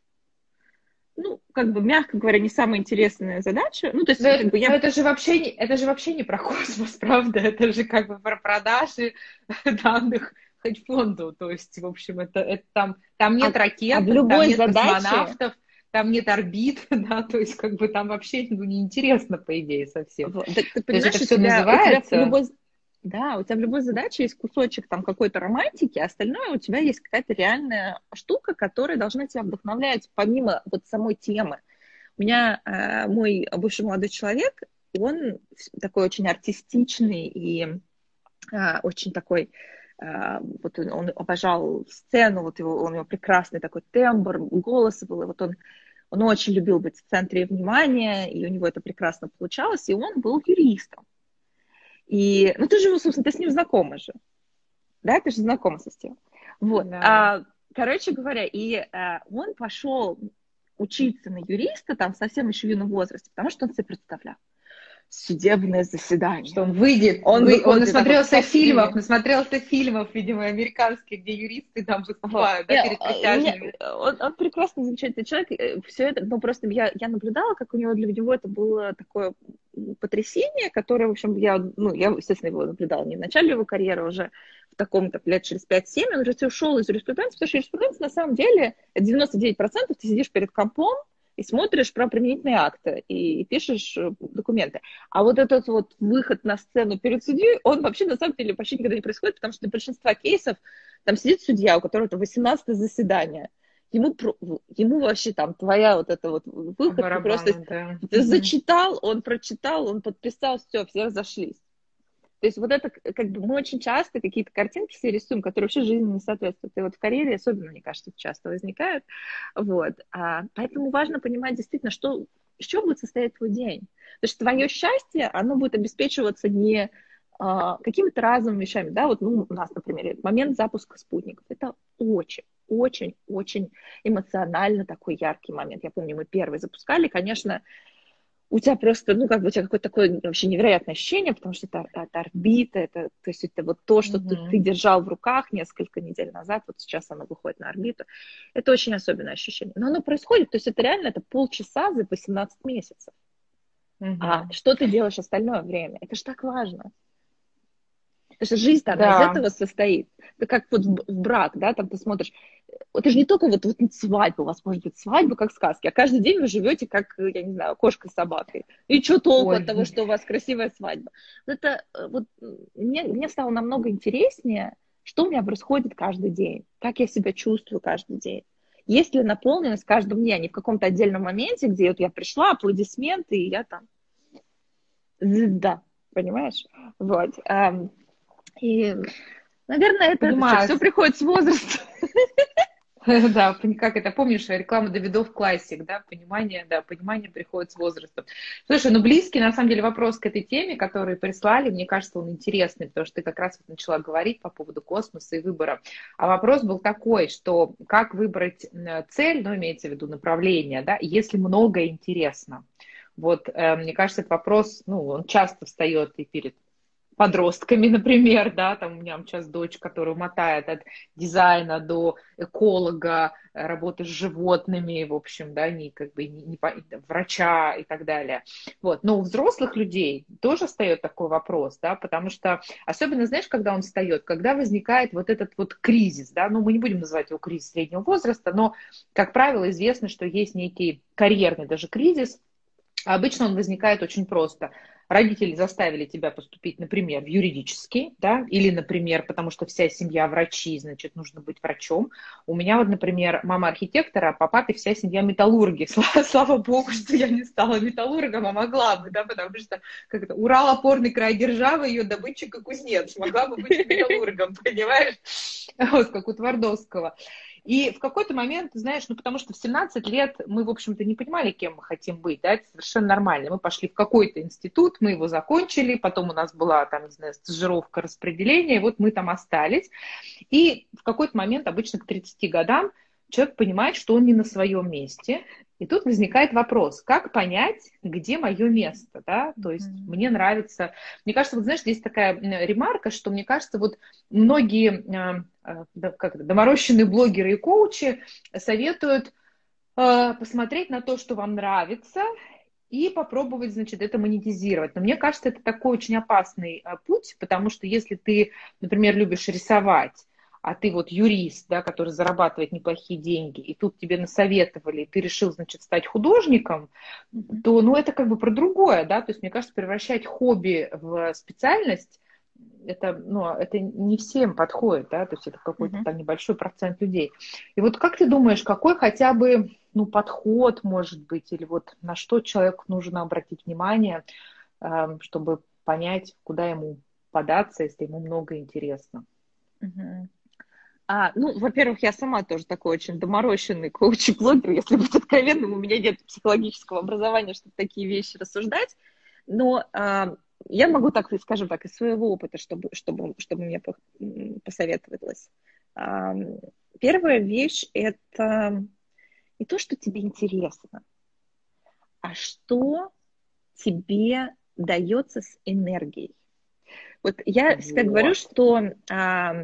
Ну, как бы, мягко говоря, не самая интересная задача. Ну, то есть,
но, как бы, я... это, же вообще не, это же вообще не про космос, правда? Это же как бы про продажи данных хедж-фонду. То есть, в общем, это, это там, там нет а, ракет, а в любой там нет задаче... космонавтов, там нет орбит, да, то есть как бы там вообще ну, неинтересно, по идее, совсем. Вот,
так ты понимаешь, это все тебя, называется... Любой, да, у тебя в любой задаче есть кусочек там какой-то романтики, а остальное у тебя есть какая-то реальная штука, которая должна тебя вдохновлять помимо вот самой темы. У меня э, мой бывший молодой человек, он такой очень артистичный и э, очень такой э, вот он, он обожал сцену, вот его, у него прекрасный такой тембр, голос был, и вот он он очень любил быть в центре внимания, и у него это прекрасно получалось, и он был юристом. И, ну, ты же, собственно, ты с ним знакома же. Да, ты же знакома со Стивом. Вот. Да. А, короче говоря, и а, он пошел учиться на юриста там совсем еще в юном возрасте, потому что он себе представлял. Судебное заседание.
Что он выйдет, он, вы, он насмотрелся фильмов, насмотрелся фильмов, видимо, американских, где юристы там выступают, да, перед присяжными.
Он, он прекрасный, замечательный человек, э, все это, ну, просто я, я наблюдала, как у него для него это было такое потрясение, которое, в общем, я, ну, я, естественно, его наблюдала не в начале его карьеры, уже в таком-то лет через 5-7, он уже ушел из юриспруденции, потому что юриспруденция, на самом деле, 99% ты сидишь перед компом, и смотришь про применительные акты и пишешь э, документы. А вот этот вот выход на сцену перед судьей, он вообще на самом деле почти никогда не происходит, потому что для большинства кейсов там сидит судья, у которого это 18 заседание. Ему, ему вообще там твоя вот эта вот выход, Барабан, просто да. ты зачитал, он прочитал, он подписал, все, все разошлись. То есть вот это, как бы, мы очень часто какие-то картинки себе рисуем, которые вообще жизни не соответствуют. И вот в карьере особенно, мне кажется, часто возникают. Вот. А, поэтому важно понимать действительно, что, из чего будет состоять твой день. Потому что твое счастье, оно будет обеспечиваться не а, какими-то разными вещами, да, вот ну, у нас, например, момент запуска спутников, это очень, очень, очень эмоционально такой яркий момент. Я помню, мы первый запускали, конечно, у тебя просто, ну, как бы у тебя какое-то такое вообще невероятное ощущение, потому что это, это орбита, это, то есть это вот то, что mm-hmm. ты, ты держал в руках несколько недель назад, вот сейчас оно выходит на орбиту. Это очень особенное ощущение. Но оно происходит, то есть это реально это полчаса за 18 месяцев. Mm-hmm. А что ты делаешь остальное время? Это же так важно. Потому что жизнь-то да. из этого состоит. Это как вот в брак, да, там ты смотришь. Это же не только вот, вот свадьба, у вас может быть свадьба, как сказки, а каждый день вы живете как, я не знаю, кошка с собакой. И что толку Ой. от того, что у вас красивая свадьба? Это э, вот мне, мне стало намного интереснее, что у меня происходит каждый день, как я себя чувствую каждый день. Есть ли наполненность каждого дня, не в каком-то отдельном моменте, где вот я пришла, аплодисменты, и я там да, понимаешь? Вот. И, наверное, это, это все приходит с возрастом.
Да, как это, помнишь, реклама Давидов Классик, да, понимание, да, понимание приходит с возрастом. Слушай, ну близкий, на самом деле, вопрос к этой теме, который прислали, мне кажется, он интересный, потому что ты как раз вот начала говорить по поводу космоса и выбора. А вопрос был такой, что как выбрать цель, ну, имеется в виду направление, да, если много интересно. Вот, э, мне кажется, этот вопрос, ну, он часто встает и перед подростками, например, да, там у меня сейчас дочь, которая мотает от дизайна до эколога, работы с животными, в общем, да, не как бы не, не врача и так далее. Вот. Но у взрослых людей тоже встает такой вопрос, да, потому что особенно, знаешь, когда он встает, когда возникает вот этот вот кризис, да, ну мы не будем называть его кризис среднего возраста, но, как правило, известно, что есть некий карьерный даже кризис, Обычно он возникает очень просто родители заставили тебя поступить, например, в юридический, да, или, например, потому что вся семья врачи, значит, нужно быть врачом. У меня вот, например, мама архитектора, а по папе вся семья металлурги. Слава, слава богу, что я не стала металлургом, а могла бы, да, потому что как это, Урал опорный край державы, ее добытчик и кузнец, могла бы быть металлургом, понимаешь? Вот, как у Твардовского. И в какой-то момент, знаешь, ну потому что в 17 лет мы, в общем-то, не понимали, кем мы хотим быть, да, это совершенно нормально. Мы пошли в какой-то институт, мы его закончили, потом у нас была там, не знаю, стажировка, распределение, и вот мы там остались. И в какой-то момент, обычно к 30 годам, человек понимает, что он не на своем месте, и тут возникает вопрос, как понять, где мое место, да, то есть mm-hmm. мне нравится, мне кажется, вот знаешь, здесь такая ремарка, что мне кажется, вот многие э, э, как это, доморощенные блогеры и коучи советуют э, посмотреть на то, что вам нравится, и попробовать, значит, это монетизировать. Но мне кажется, это такой очень опасный путь, потому что если ты, например, любишь рисовать, а ты вот юрист, да, который зарабатывает неплохие деньги, и тут тебе насоветовали, и ты решил, значит, стать художником, то, ну, это как бы про другое, да, то есть, мне кажется, превращать хобби в специальность, это, ну, это не всем подходит, да, то есть это какой-то mm-hmm. там небольшой процент людей. И вот как ты думаешь, какой хотя бы, ну, подход, может быть, или вот на что человеку нужно обратить внимание, эм, чтобы понять, куда ему податься, если ему много интересно?
Mm-hmm. А, ну, во-первых, я сама тоже такой очень доморощенный коуч-блогер, если быть откровенным, у меня нет психологического образования, чтобы такие вещи рассуждать, но а, я могу так, скажем так, из своего опыта, чтобы, чтобы, чтобы мне посоветовалось. А, первая вещь – это не то, что тебе интересно, а что тебе дается с энергией. Вот я вот. всегда говорю, что а,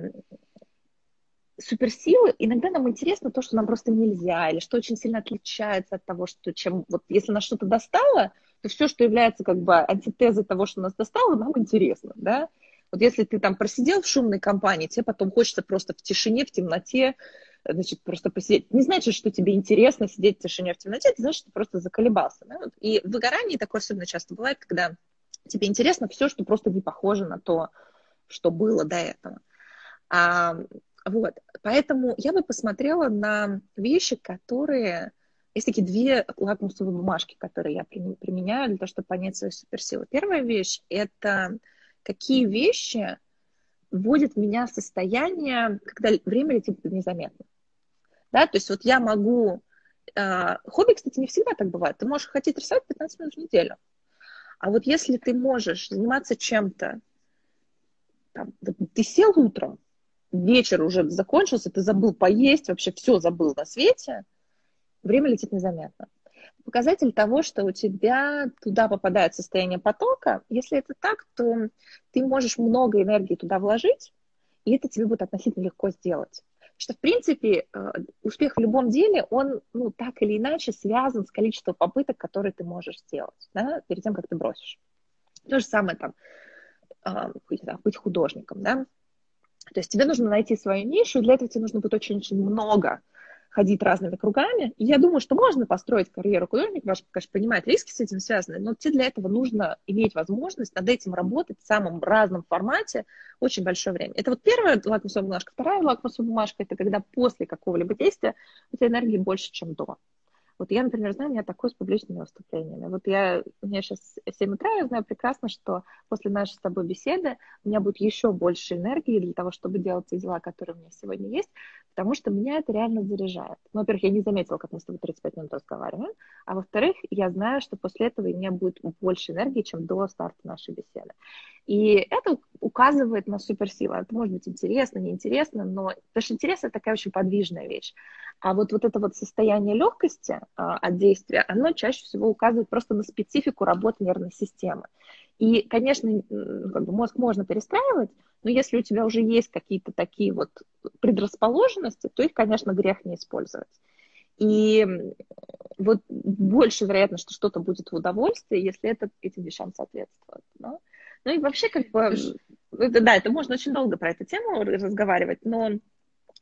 суперсилы, иногда нам интересно то, что нам просто нельзя, или что очень сильно отличается от того, что чем, вот если нас что-то достало, то все, что является как бы антитезой того, что нас достало, нам интересно, да. Вот если ты там просидел в шумной компании, тебе потом хочется просто в тишине, в темноте, значит, просто посидеть. Не значит, что тебе интересно сидеть в тишине, в темноте, это значит, что ты просто заколебался. Да? И в выгорании такое особенно часто бывает, когда тебе интересно все, что просто не похоже на то, что было до этого. А, вот, поэтому я бы посмотрела на вещи, которые... Есть такие две лакмусовые бумажки, которые я применяю для того, чтобы понять свои суперсилы. Первая вещь — это какие вещи вводят меня в состояние, когда время летит незаметно. Да, то есть вот я могу... Э, хобби, кстати, не всегда так бывает. Ты можешь хотеть рисовать 15 минут в неделю. А вот если ты можешь заниматься чем-то, там, ты сел утром, вечер уже закончился, ты забыл поесть, вообще все забыл на свете, время летит незаметно. Показатель того, что у тебя туда попадает состояние потока, если это так, то ты можешь много энергии туда вложить, и это тебе будет относительно легко сделать. Что, в принципе, э, успех в любом деле, он, ну, так или иначе связан с количеством попыток, которые ты можешь сделать, да, перед тем, как ты бросишь. То же самое там, а, быть художником, да, то есть тебе нужно найти свою нишу, и для этого тебе нужно будет очень-очень много ходить разными кругами. И я думаю, что можно построить карьеру художника, ваш, конечно, понимает риски с этим связаны, но тебе для этого нужно иметь возможность над этим работать в самом разном формате очень большое время. Это вот первая лакмусовая бумажка. Вторая лакмусовая бумажка – это когда после какого-либо действия у тебя энергии больше, чем до. Вот я, например, знаю, у меня такое с публичными выступлениями. Вот я, меня сейчас 7 утра, я знаю прекрасно, что после нашей с тобой беседы у меня будет еще больше энергии для того, чтобы делать те дела, которые у меня сегодня есть, потому что меня это реально заряжает. Ну, во-первых, я не заметила, как мы с тобой 35 минут разговариваем, а во-вторых, я знаю, что после этого у меня будет больше энергии, чем до старта нашей беседы. И это указывает на суперсилу. Это может быть интересно, неинтересно, но потому что интерес это такая очень подвижная вещь. А вот, вот это вот состояние легкости от действия, оно чаще всего указывает просто на специфику работы нервной системы. И, конечно, как бы мозг можно перестраивать, но если у тебя уже есть какие-то такие вот предрасположенности, то их, конечно, грех не использовать. И вот больше вероятно, что что-то будет в удовольствии, если это этим вещам соответствует. Да? Ну и вообще, как бы, да, это можно очень долго про эту тему разговаривать, но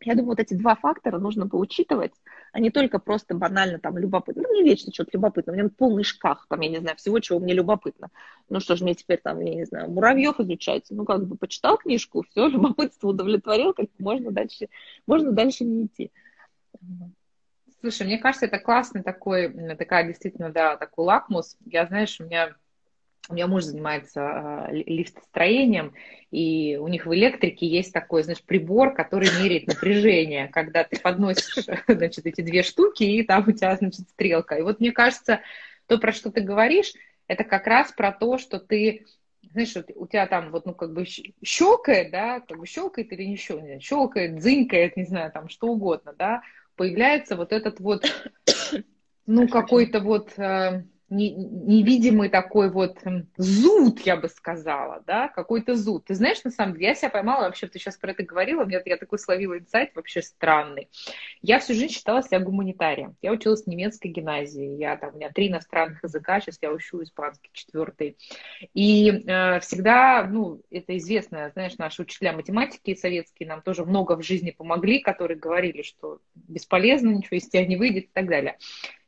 я думаю, вот эти два фактора нужно поучитывать, а не только просто банально там любопытно. Ну, мне вечно что-то любопытно, у меня полный шкаф, там, я не знаю, всего, чего мне любопытно. Ну, что же мне теперь там, я не знаю, муравьев изучать? Ну, как бы почитал книжку, все, любопытство удовлетворил, как можно дальше, можно дальше не идти.
Слушай, мне кажется, это классный такой, такая действительно, да, такой лакмус. Я, знаешь, у меня у меня муж занимается а, лифтостроением, и у них в электрике есть такой, знаешь, прибор, который меряет напряжение, когда ты подносишь, значит, эти две штуки, и там у тебя, значит, стрелка. И вот мне кажется, то, про что ты говоришь, это как раз про то, что ты, знаешь, у тебя там вот, ну, как бы щелкает, да, как бы щелкает или не щелкает, щелкает, дзынькает, не знаю, там, что угодно, да, появляется вот этот вот, ну, какой-то вот а, невидимый такой вот зуд, я бы сказала, да, какой-то зуд. Ты знаешь, на самом деле, я себя поймала, вообще, ты сейчас про это говорила, мне я такой словила инсайт вообще странный. Я всю жизнь считала себя гуманитарием. Я училась в немецкой гимназии, я там, у меня три иностранных языка, сейчас я учу испанский четвертый. И э, всегда, ну, это известно, знаешь, наши учителя математики советские нам тоже много в жизни помогли, которые говорили, что бесполезно, ничего из тебя не выйдет и так далее.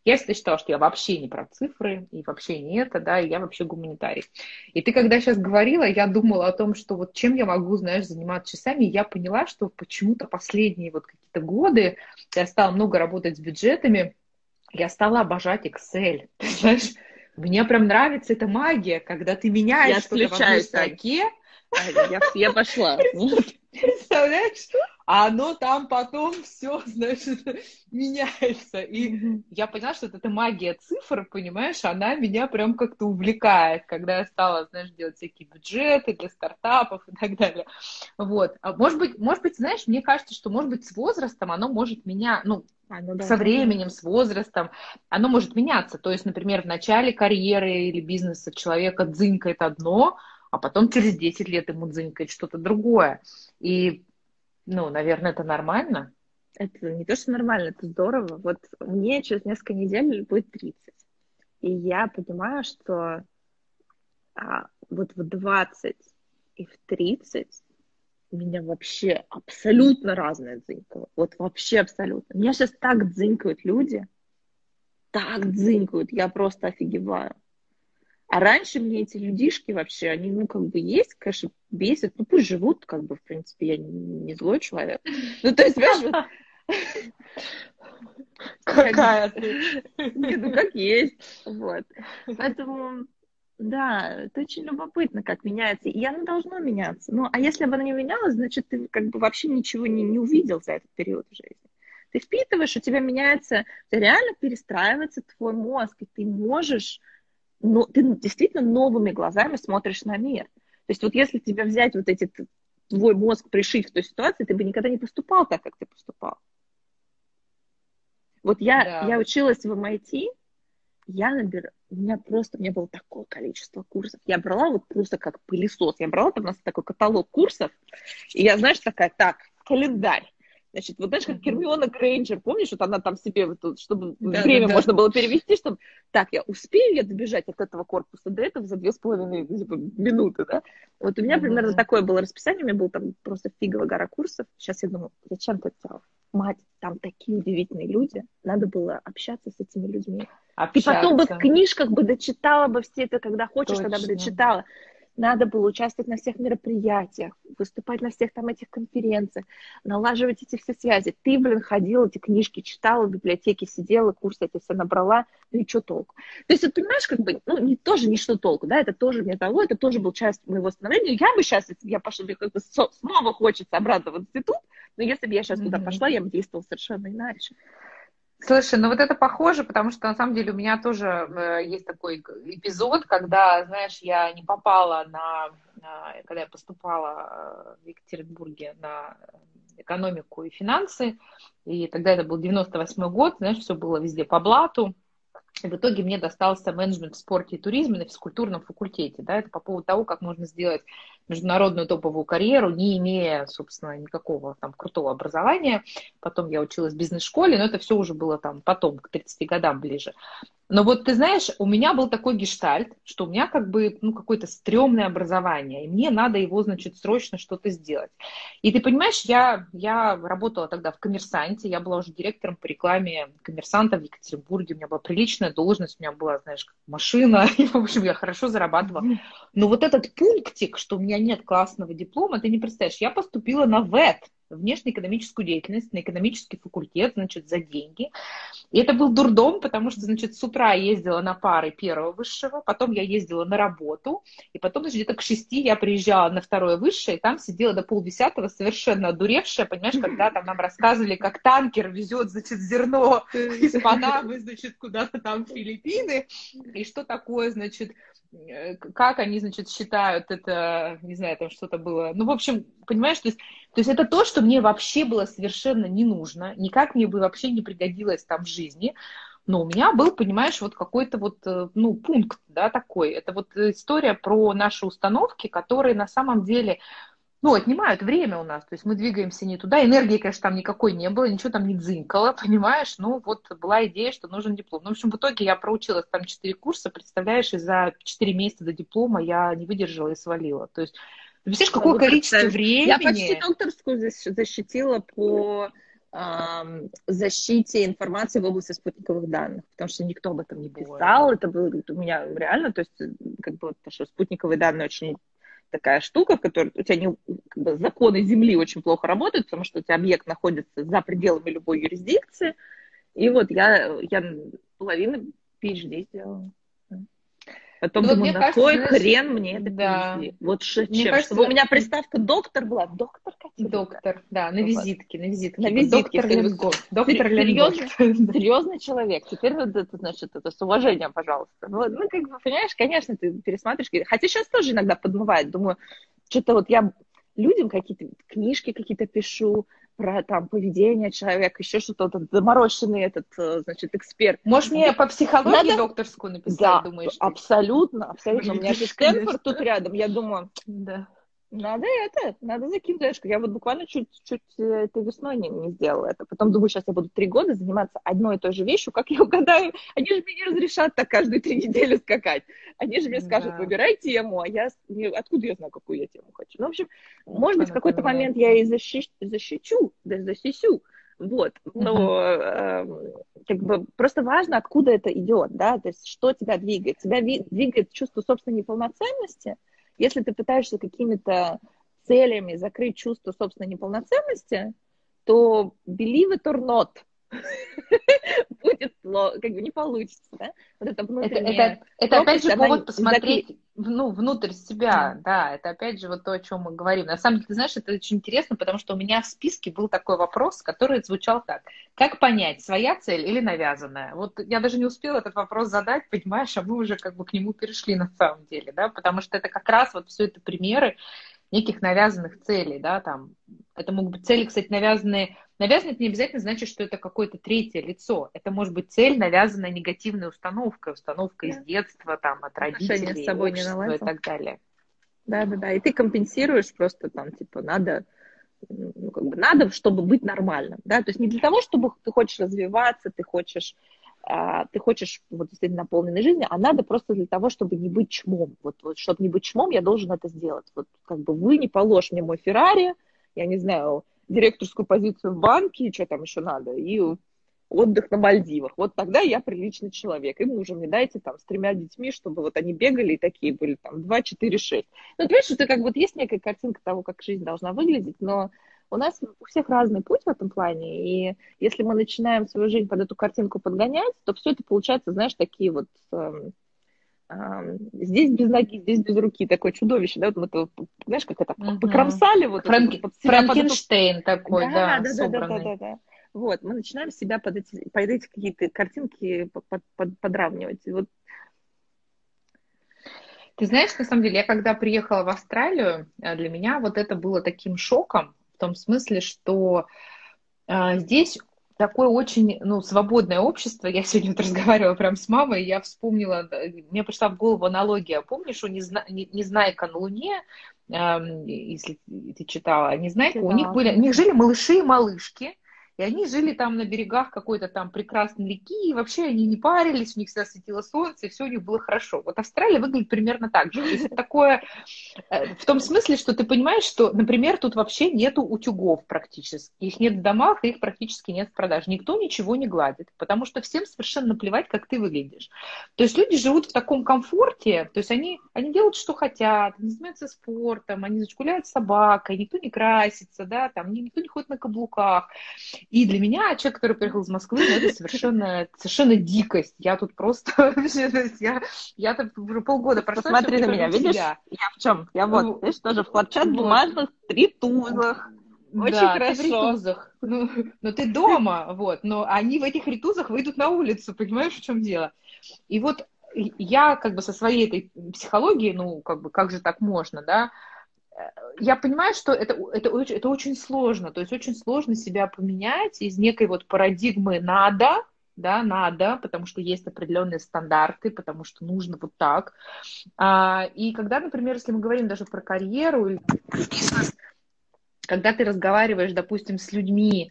Я всегда считала, что я вообще не про цифры, и вообще не это, да, и я вообще гуманитарий. И ты, когда сейчас говорила, я думала о том, что вот чем я могу, знаешь, заниматься часами, и я поняла, что почему-то последние вот какие-то годы я стала много работать с бюджетами, я стала обожать Excel. Ты знаешь, мне прям нравится эта магия, когда ты меняешь
что-то в одной
строке.
Я, я пошла.
Представляешь? А оно там потом все, значит, меняется. И я поняла, что это магия цифр, понимаешь, она меня прям как-то увлекает, когда я стала, знаешь, делать всякие бюджеты для стартапов и так далее. Вот. А может быть, может быть, знаешь, мне кажется, что, может быть, с возрастом оно может меня, ну, оно со временем, с возрастом, оно может меняться. То есть, например, в начале карьеры или бизнеса человека дзынькает одно, а потом через 10 лет ему дзынькает что-то другое. И, ну, наверное, это нормально.
Это не то, что нормально, это здорово. Вот мне через несколько недель будет 30. И я понимаю, что а, вот в 20 и в 30 меня вообще абсолютно разное дзынькало. Вот вообще абсолютно. Меня сейчас так дзынькают люди, так дзынькают, я просто офигеваю. А раньше мне эти людишки вообще, они, ну, как бы есть, конечно, бесят, ну, пусть живут, как бы, в принципе, я не, злой человек. Ну, то есть, понимаешь,
Какая ты?
Ну, как есть. Вот. Поэтому да, это очень любопытно, как меняется. И оно должно меняться. Ну, а если бы оно не менялось, значит, ты как бы вообще ничего не, не увидел за этот период в жизни. Ты впитываешь, у тебя меняется, реально перестраивается твой мозг, и ты можешь, ну, ты действительно новыми глазами смотришь на мир. То есть вот если тебя взять вот эти, твой мозг пришить в той ситуации, ты бы никогда не поступал так, как ты поступал. Вот я, да. я училась в MIT, я набирала, у меня просто, у меня было такое количество курсов. Я брала вот просто как пылесос. Я брала, там у нас такой каталог курсов, и я, знаешь, такая, так, календарь. Значит, вот знаешь, как Гермиона Грейнджер, помнишь, вот она там себе, вот, чтобы да, время да, можно было перевести, чтобы, так, я успею я добежать от этого корпуса до этого за две с половиной типа, минуты, да? Вот у меня примерно такое было расписание, у меня был там просто фиговая гора курсов. Сейчас я думаю, зачем ты это Мать, там такие удивительные люди, надо было общаться с этими людьми. Общаться. Ты потом бы в книжках бы дочитала бы все это, когда хочешь, Точно. когда бы дочитала надо было участвовать на всех мероприятиях, выступать на всех там этих конференциях, налаживать эти все связи. Ты, блин, ходила, эти книжки читала, в библиотеке сидела, курсы эти все набрала, ну и что толку? То есть, ты понимаешь, как бы, ну, не, тоже ничто толку, да, это тоже мне того, это тоже был часть моего становления. Я бы сейчас, если бы я пошла, мне как бы снова хочется обратно в институт, но если бы я сейчас mm-hmm. туда пошла, я бы действовала совершенно иначе.
Слушай, ну вот это похоже, потому что на самом деле у меня тоже э, есть такой эпизод, когда, знаешь, я не попала на, на когда я поступала э, в Екатеринбурге на экономику и финансы, и тогда это был 98 год, знаешь, все было везде по блату, и в итоге мне достался менеджмент в спорте и туризме на физкультурном факультете. Да, это по поводу того, как можно сделать международную топовую карьеру, не имея, собственно, никакого там крутого образования. Потом я училась в бизнес-школе, но это все уже было там потом, к 30 годам ближе. Но вот ты знаешь, у меня был такой гештальт, что у меня как бы ну, какое-то стрёмное образование, и мне надо его, значит, срочно что-то сделать. И ты понимаешь, я, я работала тогда в коммерсанте, я была уже директором по рекламе коммерсанта в Екатеринбурге, у меня была приличная должность, у меня была, знаешь, машина, и, в общем, я хорошо зарабатывала. Но вот этот пунктик, что у меня нет классного диплома, ты не представляешь, я поступила на ВЭТ, внешнеэкономическую деятельность на экономический факультет, значит, за деньги. И это был дурдом, потому что, значит, с утра я ездила на пары первого высшего, потом я ездила на работу, и потом, значит, где-то к шести я приезжала на второе высшее, и там сидела до полдесятого совершенно одуревшая, понимаешь, когда там нам рассказывали, как танкер везет, значит, зерно из Панамы, значит, куда-то там в Филиппины, и что такое, значит, Э, как они, значит, считают это, не знаю, там что-то было. Ну, в общем, понимаешь, то есть, то есть это то, что мне вообще было совершенно не нужно, никак мне бы вообще не пригодилось там в жизни. Но у меня был, понимаешь, вот какой-то вот, э, ну, пункт, да, такой. Это вот история про наши установки, которые на самом деле, ну, отнимают время у нас, то есть мы двигаемся не туда, энергии, конечно, там никакой не было, ничего там не дзынькало, понимаешь, ну, вот была идея, что нужен диплом. Ну, в общем, в итоге я проучилась там 4 курса, представляешь, и за 4 месяца до диплома я не выдержала и свалила, то есть ты представляешь, какое ну, количество времени...
Я почти докторскую защитила по защите информации в области спутниковых данных, потому что никто об этом не писал, это было у меня реально, то есть как бы, потому что спутниковые данные очень такая штука, в которой у тебя не, как бы, законы Земли очень плохо работают, потому что у тебя объект находится за пределами любой юрисдикции. И вот я, я половину PhD сделала. Потом ну, думаю, на кажется, кой знаешь, хрен мне это да. привезли? Вот чем? Кажется, Чтобы у меня приставка доктор была. Доктор
Катя. Доктор, да, на визитке, на визитке.
На визитке. Доктор Ленгоф. Доктор Серьезный, серьезный человек. Теперь вот это, значит, это с уважением, пожалуйста. Ну, ну, как бы, понимаешь, конечно, ты пересматриваешь. Хотя сейчас тоже иногда подмывает. Думаю, что-то вот я людям какие-то книжки какие-то пишу, про там поведение человека, еще что-то, замороченный этот, э, значит, эксперт.
Можешь мне по психологии Надо... докторскую написать,
да,
думаешь?
абсолютно, абсолютно. У меня же Стэнфорд тут рядом, я думаю, да. Надо это, надо закинуть дешку. Я вот буквально чуть-чуть э, этой весной не, не сделала это. Потом думаю, сейчас я буду три года заниматься одной и той же вещью, как я угадаю. Они же мне не разрешат так каждые три недели скакать. Они же мне скажут, да. выбирай тему, а я... Откуда я знаю, какую я тему хочу? Ну, в общем, может быть, в какой-то момент я и защищу, защищу, даже защищу. Вот, но э, как бы просто важно, откуда это идет, да, то есть что тебя двигает. Тебя двигает чувство собственной неполноценности, если ты пытаешься какими-то целями закрыть чувство собственной неполноценности, то believe it or not, будет как бы не получится, да?
Вот это внутреннее... Это, это, это опять же повод посмотреть ну, внутрь себя, да, это опять же вот то, о чем мы говорим. На самом деле, ты знаешь, это очень интересно, потому что у меня в списке был такой вопрос, который звучал так. Как понять, своя цель или навязанная? Вот я даже не успела этот вопрос задать, понимаешь, а мы уже как бы к нему перешли на самом деле, да, потому что это как раз вот все это примеры неких навязанных целей, да, там, это могут быть цели, кстати, навязанные, навязанные это не обязательно значит, что это какое-то третье лицо, это может быть цель, навязанная негативной установкой, установка да. из детства, там, от родителей, с собой не и так далее.
Да, да, да, и ты компенсируешь просто там, типа, надо, ну, как бы, надо, чтобы быть нормальным, да, то есть не для того, чтобы ты хочешь развиваться, ты хочешь ты хочешь вот действительно наполненной жизни, а надо просто для того, чтобы не быть чмом. Вот, вот чтобы не быть чмом, я должен это сделать. Вот как бы вы не положь мне мой Феррари, я не знаю, директорскую позицию в банке, что там еще надо, и отдых на Мальдивах. Вот тогда я приличный человек. И мужа мне дайте там с тремя детьми, чтобы вот они бегали и такие были там 2, 4, 6. Ну, ты понимаешь, что как вот есть некая картинка того, как жизнь должна выглядеть, но у нас у всех разный путь в этом плане, и если мы начинаем свою жизнь под эту картинку подгонять, то все это получается, знаешь, такие вот э, э, здесь без ноги, здесь без руки, такое чудовище, да, вот мы это, знаешь, как это, угу. покромсали вот.
Франк... Под Франкенштейн эту... такой, да,
да, да, да, да, да, да. Вот, мы начинаем себя под эти, под эти какие-то картинки под, под, подравнивать. И вот
ты знаешь, на самом деле, я когда приехала в Австралию, э, для меня вот это было таким шоком, в том смысле, что э, здесь такое очень ну, свободное общество. Я сегодня вот разговаривала прям с мамой, и я вспомнила, мне пришла в голову аналогия. Помнишь, у Незна... Незнайка на Луне, э, если ты читала, Незнайка, у них были, у них жили малыши и малышки, и они жили там на берегах какой-то там прекрасной реки, и вообще они не парились, у них всегда светило солнце, и все у них было хорошо. Вот Австралия выглядит примерно так же. То есть такое, э, в том смысле, что ты понимаешь, что, например, тут вообще нету утюгов практически. Их нет в домах, их практически нет в продаже. Никто ничего не гладит, потому что всем совершенно наплевать, как ты выглядишь. То есть люди живут в таком комфорте, то есть они, они делают, что хотят, они занимаются спортом, они гуляют с собакой, никто не красится, да, там никто не ходит на каблуках. И для меня, человек, который приехал из Москвы, ну, это совершенно, совершенно дикость. Я тут просто я, я тут уже полгода прошла.
Посмотри на меня, видишь? Я в чем? Я вот, ну, видишь, тоже в хлопчат бумажных ритузах. Очень да, хорошо.
Ты в ритузах. Ну, но ты дома, вот. Но они в этих ритузах выйдут на улицу, понимаешь, в чем дело? И вот я как бы со своей этой психологией, ну, как бы, как же так можно, да, я понимаю, что это, это, это очень сложно. То есть очень сложно себя поменять из некой вот парадигмы «надо», да, надо, потому что есть определенные стандарты, потому что нужно вот так. А, и когда, например, если мы говорим даже про карьеру или бизнес, когда ты разговариваешь, допустим, с людьми,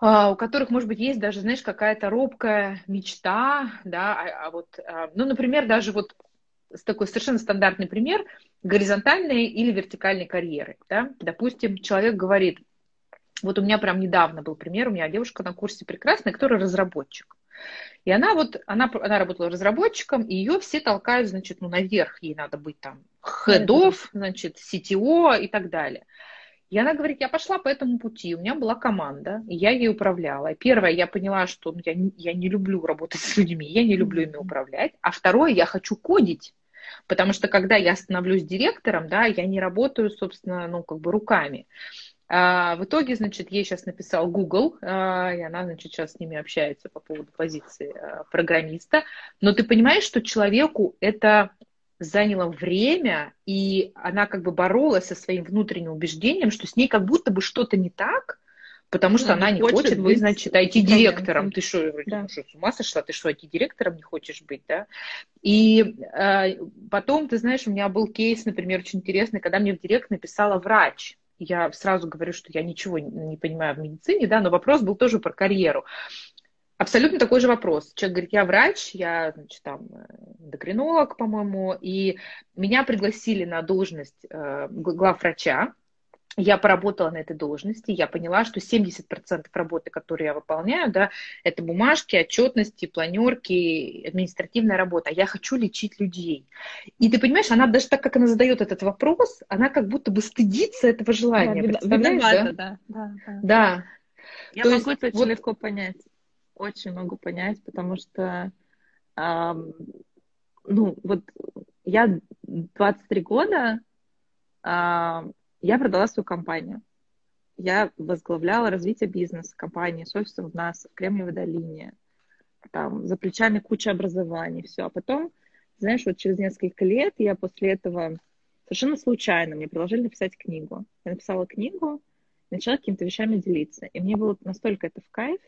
а, у которых, может быть, есть даже, знаешь, какая-то робкая мечта, да, а, а вот, а, ну, например, даже вот такой совершенно стандартный пример горизонтальной или вертикальной карьеры. Да? Допустим, человек говорит, вот у меня прям недавно был пример, у меня девушка на курсе прекрасная, которая разработчик. И она вот, она, она работала разработчиком, и ее все толкают, значит, ну, наверх, ей надо быть там хедов, значит, CTO и так далее. И она говорит, я пошла по этому пути, у меня была команда, и я ей управляла. Первое, я поняла, что ну, я, не, я не люблю работать с людьми, я не люблю ими управлять. А второе, я хочу кодить. Потому что когда я становлюсь директором, да, я не работаю, собственно, ну, как бы руками. А, в итоге, значит, ей сейчас написал Google, а, и она, значит, сейчас с ними общается по поводу позиции а, программиста. Но ты понимаешь, что человеку это заняло время, и она как бы боролась со своим внутренним убеждением, что с ней как будто бы что-то не так, потому что она, она не хочет, хочет быть, значит, IT-директором. Ты что, да. что, с ума сошла? Ты что, IT-директором не хочешь быть, да? И э, потом, ты знаешь, у меня был кейс, например, очень интересный, когда мне в директ написала врач. Я сразу говорю, что я ничего не понимаю в медицине, да, но вопрос был тоже про карьеру. Абсолютно такой же вопрос. Человек говорит, я врач, я, значит, там, эндокринолог, по-моему, и меня пригласили на должность э, главврача, я поработала на этой должности, я поняла, что 70% работы, которую я выполняю, да, это бумажки, отчетности, планерки, административная работа. А я хочу лечить людей. И ты понимаешь, она даже так, как она задает этот вопрос, она как будто бы стыдится этого желания. Да, виновата, да? Да, да. да.
Я То могу есть, это очень вот... легко понять. Очень могу понять, потому что, эм, ну, вот я 23 года, я продала свою компанию. Я возглавляла развитие бизнеса компании с офисом в нас, в Кремниевой долине. Там за плечами куча образований, все. А потом, знаешь, вот через несколько лет я после этого совершенно случайно мне предложили написать книгу. Я написала книгу, начала какими-то вещами делиться. И мне было настолько это в кайф,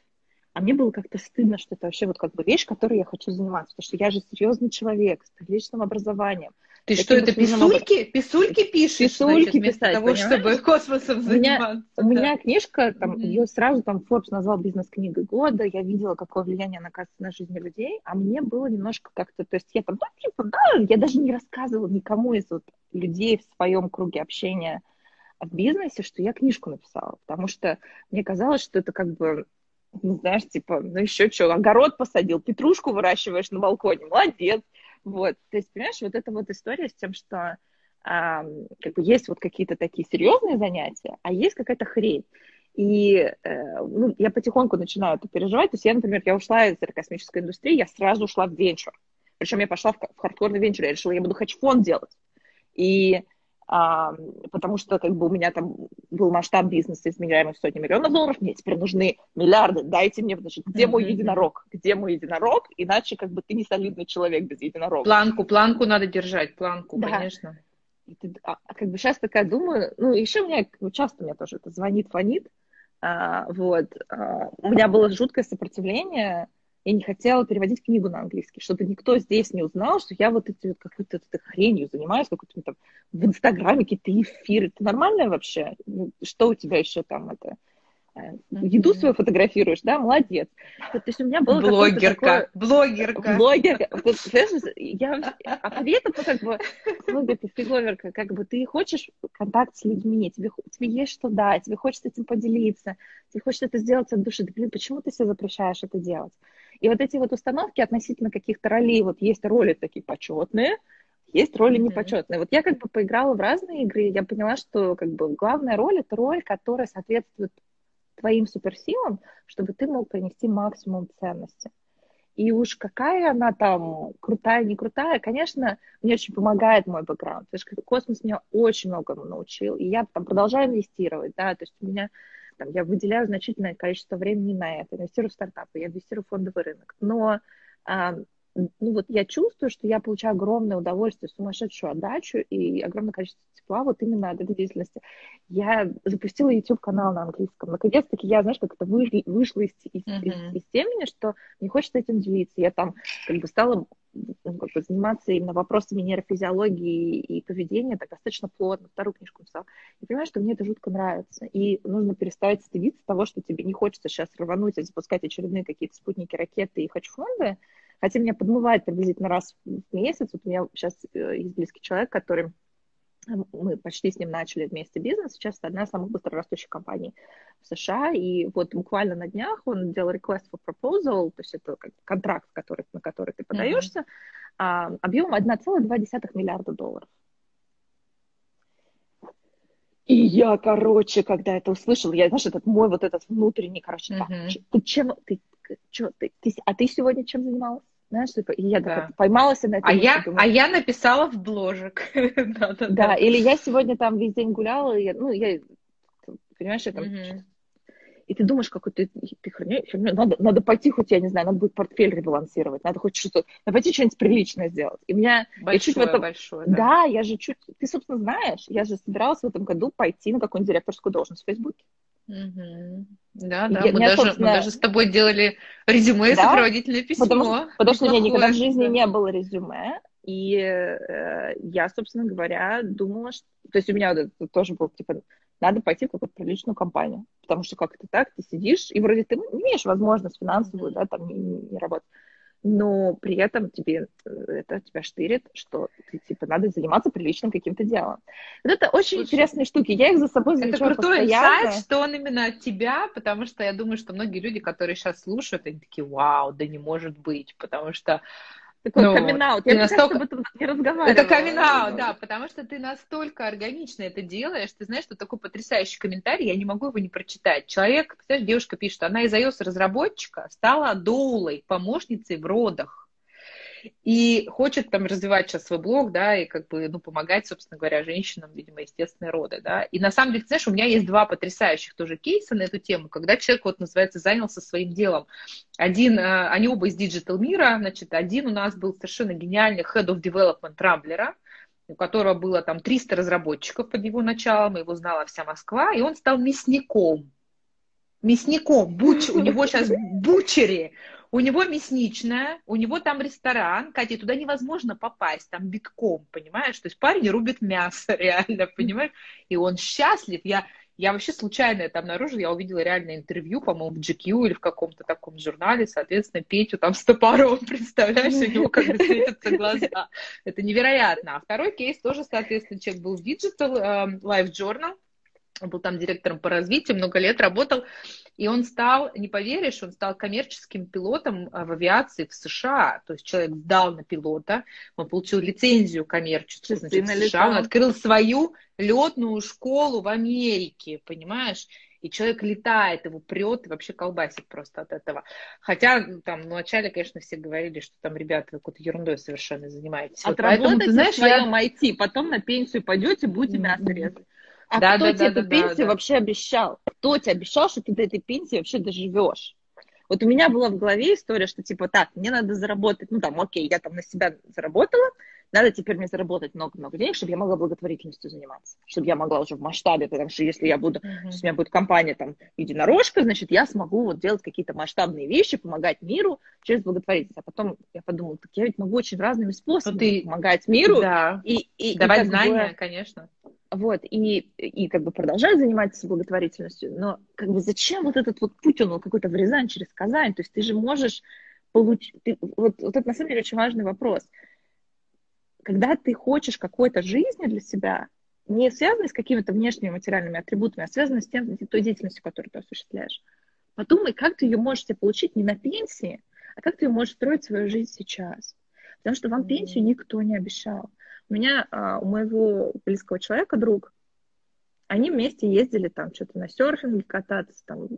а мне было как-то стыдно, что это вообще вот как бы вещь, которой я хочу заниматься, потому что я же серьезный человек с приличным образованием.
Ты что, это писульки? Писульки пишешь?
Писульки значит,
писать, того, понимаешь? чтобы космосом заниматься.
У меня, да. у меня книжка, там, mm-hmm. ее сразу там Forbes назвал бизнес-книгой года, я видела, какое влияние она оказывает на жизнь людей, а мне было немножко как-то, то есть я там, да, типа, да, я даже не рассказывала никому из вот людей в своем круге общения в бизнесе, что я книжку написала, потому что мне казалось, что это как бы ну, знаешь, типа, ну еще что, огород посадил, петрушку выращиваешь на балконе, молодец. Вот, то есть, понимаешь, вот эта вот история с тем, что а, как бы есть вот какие-то такие серьезные занятия, а есть какая-то хрень. И э, ну, я потихоньку начинаю это переживать. То есть я, например, я ушла из аэрокосмической индустрии, я сразу ушла в венчур. Причем я пошла в, в хардкорный венчур, я решила, я буду хедж-фонд делать. И потому что как бы у меня там был масштаб бизнеса, измеряемый в сотни миллионов долларов, мне теперь нужны миллиарды, дайте мне, значит, где мой единорог, где мой единорог, иначе как бы ты не солидный человек без единорога.
Планку, планку надо держать, планку, да. конечно.
И ты, а, а как бы сейчас такая думаю, ну, еще у меня, ну, часто мне тоже это звонит, фонит, а, вот, а, у меня было жуткое сопротивление, я не хотела переводить книгу на английский, чтобы никто здесь не узнал, что я вот эти вот какой-то этой хренью занимаюсь, какой-то там в Инстаграме какие-то эфиры. Ты нормальная вообще? Ну, что у тебя еще там это? Э, еду свою фотографируешь, да, молодец. То есть у меня было
блогерка, такое...
блогерка, блогерка. Я, а при этом, ну, как бы, ну, ты фиговерка, как бы ты хочешь контакт с людьми, тебе, тебе есть что дать, тебе хочется этим поделиться, тебе хочется это сделать от души. Да, блин, почему ты себе запрещаешь это делать? И вот эти вот установки относительно каких-то ролей, вот есть роли такие почетные, есть роли непочетные. Вот я как бы поиграла в разные игры, я поняла, что как бы главная роль это роль, которая соответствует твоим суперсилам, чтобы ты мог принести максимум ценности. И уж какая она там крутая, не крутая, конечно, мне очень помогает мой бэкграунд. Потому что космос меня очень многому научил, и я там продолжаю инвестировать, да, то есть у меня там, я выделяю значительное количество времени на это, инвестирую в стартапы, я инвестирую в фондовый рынок. Но а, ну вот я чувствую, что я получаю огромное удовольствие, сумасшедшую отдачу и огромное количество тепла вот именно от этой деятельности. Я запустила YouTube-канал на английском. Наконец-таки я, знаешь, как это вышла, из, из, uh-huh. из, из темени, что не хочется этим делиться. Я там как бы стала заниматься именно вопросами нейрофизиологии и поведения так достаточно плотно, вторую книжку написала. И понимаю, что мне это жутко нравится. И нужно перестать стыдиться того, что тебе не хочется сейчас рвануть и запускать очередные какие-то спутники, ракеты и хедж-фонды, Хотя меня подмывает приблизительно раз в месяц. Вот у меня сейчас э, есть близкий человек, который мы почти с ним начали вместе бизнес. Сейчас это одна из самых быстрорастущих компаний в США. И вот буквально на днях он делал request for proposal, то есть это контракт, который, на который ты подаешься, mm-hmm. а, объемом 1,2 миллиарда долларов. И я, короче, когда это услышала, я, знаешь, этот мой вот этот внутренний, короче, так,
Мгм.
ты чем, ты, чё, ты, ты, а ты сегодня чем занималась? Знаешь, типа, и я
Да.
поймалась на это.
А я, а я написала в бложек. Да, да,
Да, или я сегодня там весь день гуляла, и я, ну, я, понимаешь, я там. И ты думаешь, какой ты, ты. Надо, надо пойти хоть, я не знаю, надо будет портфель ребалансировать, надо хоть что-то, надо пойти что-нибудь приличное сделать. И меня, я чуть в
Большое,
этом...
большое,
Да.
да.
я же чуть... Ты, собственно, знаешь, я же собиралась в этом году пойти на какую-нибудь директорскую должность в Фейсбуке.
Мгм. Да, да,
я-
мы
меня,
даже, мы даже с тобой делали резюме и
Да,
сопроводительное письмо.
Потому что, потому что у меня никогда в жизни не было резюме, и э, я, собственно говоря, думала, что... То есть у меня вот это тоже было, типа, надо пойти в какую-то приличную компанию, потому что как-то так, ты сидишь, и вроде ты имеешь возможность финансовую, да, там не- не работать, но при этом тебе э, это тебя штырит, что ты, типа, надо заниматься приличным каким-то делом. Вот это очень
Слушай,
интересные штуки, я их за собой
Это
замечаю
крутой
постоянно.
инсайт, что он именно от тебя, потому что я думаю, что многие люди, которые сейчас слушают, они такие, вау, да не может быть, потому что
Такой
Ну,
камин-аут.
ты
Я
настолько-
об этом не разговаривала.
Это камин да, потому что ты настолько органично это делаешь. Ты знаешь, что такой потрясающий комментарий, я не могу его не прочитать. Человек, представляешь, девушка пишет, она из iOS-разработчика стала доулой, помощницей в родах. И хочет там развивать сейчас свой блог, да, и как бы, ну, помогать, собственно говоря, женщинам, видимо, естественные роды, да. И на самом деле, знаешь, у меня есть два потрясающих тоже кейса на эту тему, когда человек, вот, называется, занялся своим делом. Один, э, они оба из digital мира, значит, один у нас был совершенно гениальный head of development Рамблера, у которого было там 300 разработчиков под его началом, его знала вся Москва, и он стал мясником. Мясником, butcher, у него сейчас butchery, у него мясничная, у него там ресторан, Катя, туда невозможно попасть, там битком, понимаешь? То есть парень рубит мясо, реально, понимаешь? И он счастлив. Я, я вообще случайно это обнаружила, я увидела реальное интервью, по-моему, в GQ или в каком-то таком журнале, соответственно, Петю там с топором, представляешь, у него как бы светятся глаза. Это невероятно. А второй кейс тоже, соответственно, человек был в Digital э, Life Journal, он был там директором по развитию, много лет работал, и он стал, не поверишь, он стал коммерческим пилотом в авиации в США. То есть человек сдал на пилота, он получил лицензию коммерческую, значит, в США, он открыл свою летную школу в Америке, понимаешь? И человек летает, его прет, и вообще колбасит просто от этого. Хотя ну, там вначале, конечно, все говорили, что там, ребята, вы какой-то ерундой совершенно занимаетесь. Вот поэтому,
Отработайте
ты знаешь,
в своем
я...
IT, потом на пенсию пойдете, будете мясо резать. А
Да,
кто
да,
тебе
да,
эту
да,
пенсию
да,
вообще обещал? Кто тебе обещал, что ты до этой пенсии вообще доживешь? Вот у меня была в голове история, что типа так, мне надо заработать, ну там, окей, я там на себя заработала, надо теперь мне заработать много-много денег, чтобы я могла благотворительностью заниматься, чтобы я могла уже в масштабе, потому что если я буду, если у меня будет компания там единорожка, значит, я смогу вот делать какие-то масштабные вещи, помогать миру через благотворительность. А потом я подумала, так я ведь могу очень разными способами
ты-
помогать миру.
Да.
И, и, и
Давать
бы-
знания, конечно.
Вот, и, и как бы продолжать заниматься благотворительностью, но как бы зачем вот этот вот путь, он какой-то в Рязань через Казань, то есть ты же можешь получить, вот, вот это на самом деле очень важный вопрос. Когда ты хочешь какой-то жизни для себя, не связанной с какими-то внешними материальными атрибутами, а связанной с тем, той деятельностью, которую ты осуществляешь, подумай, как ты ее можешь себе получить не на пенсии, а как ты можешь строить свою жизнь сейчас. Потому что вам пенсию никто не обещал. У меня, а, у моего близкого человека друг, они вместе ездили там что-то на серфинге кататься, там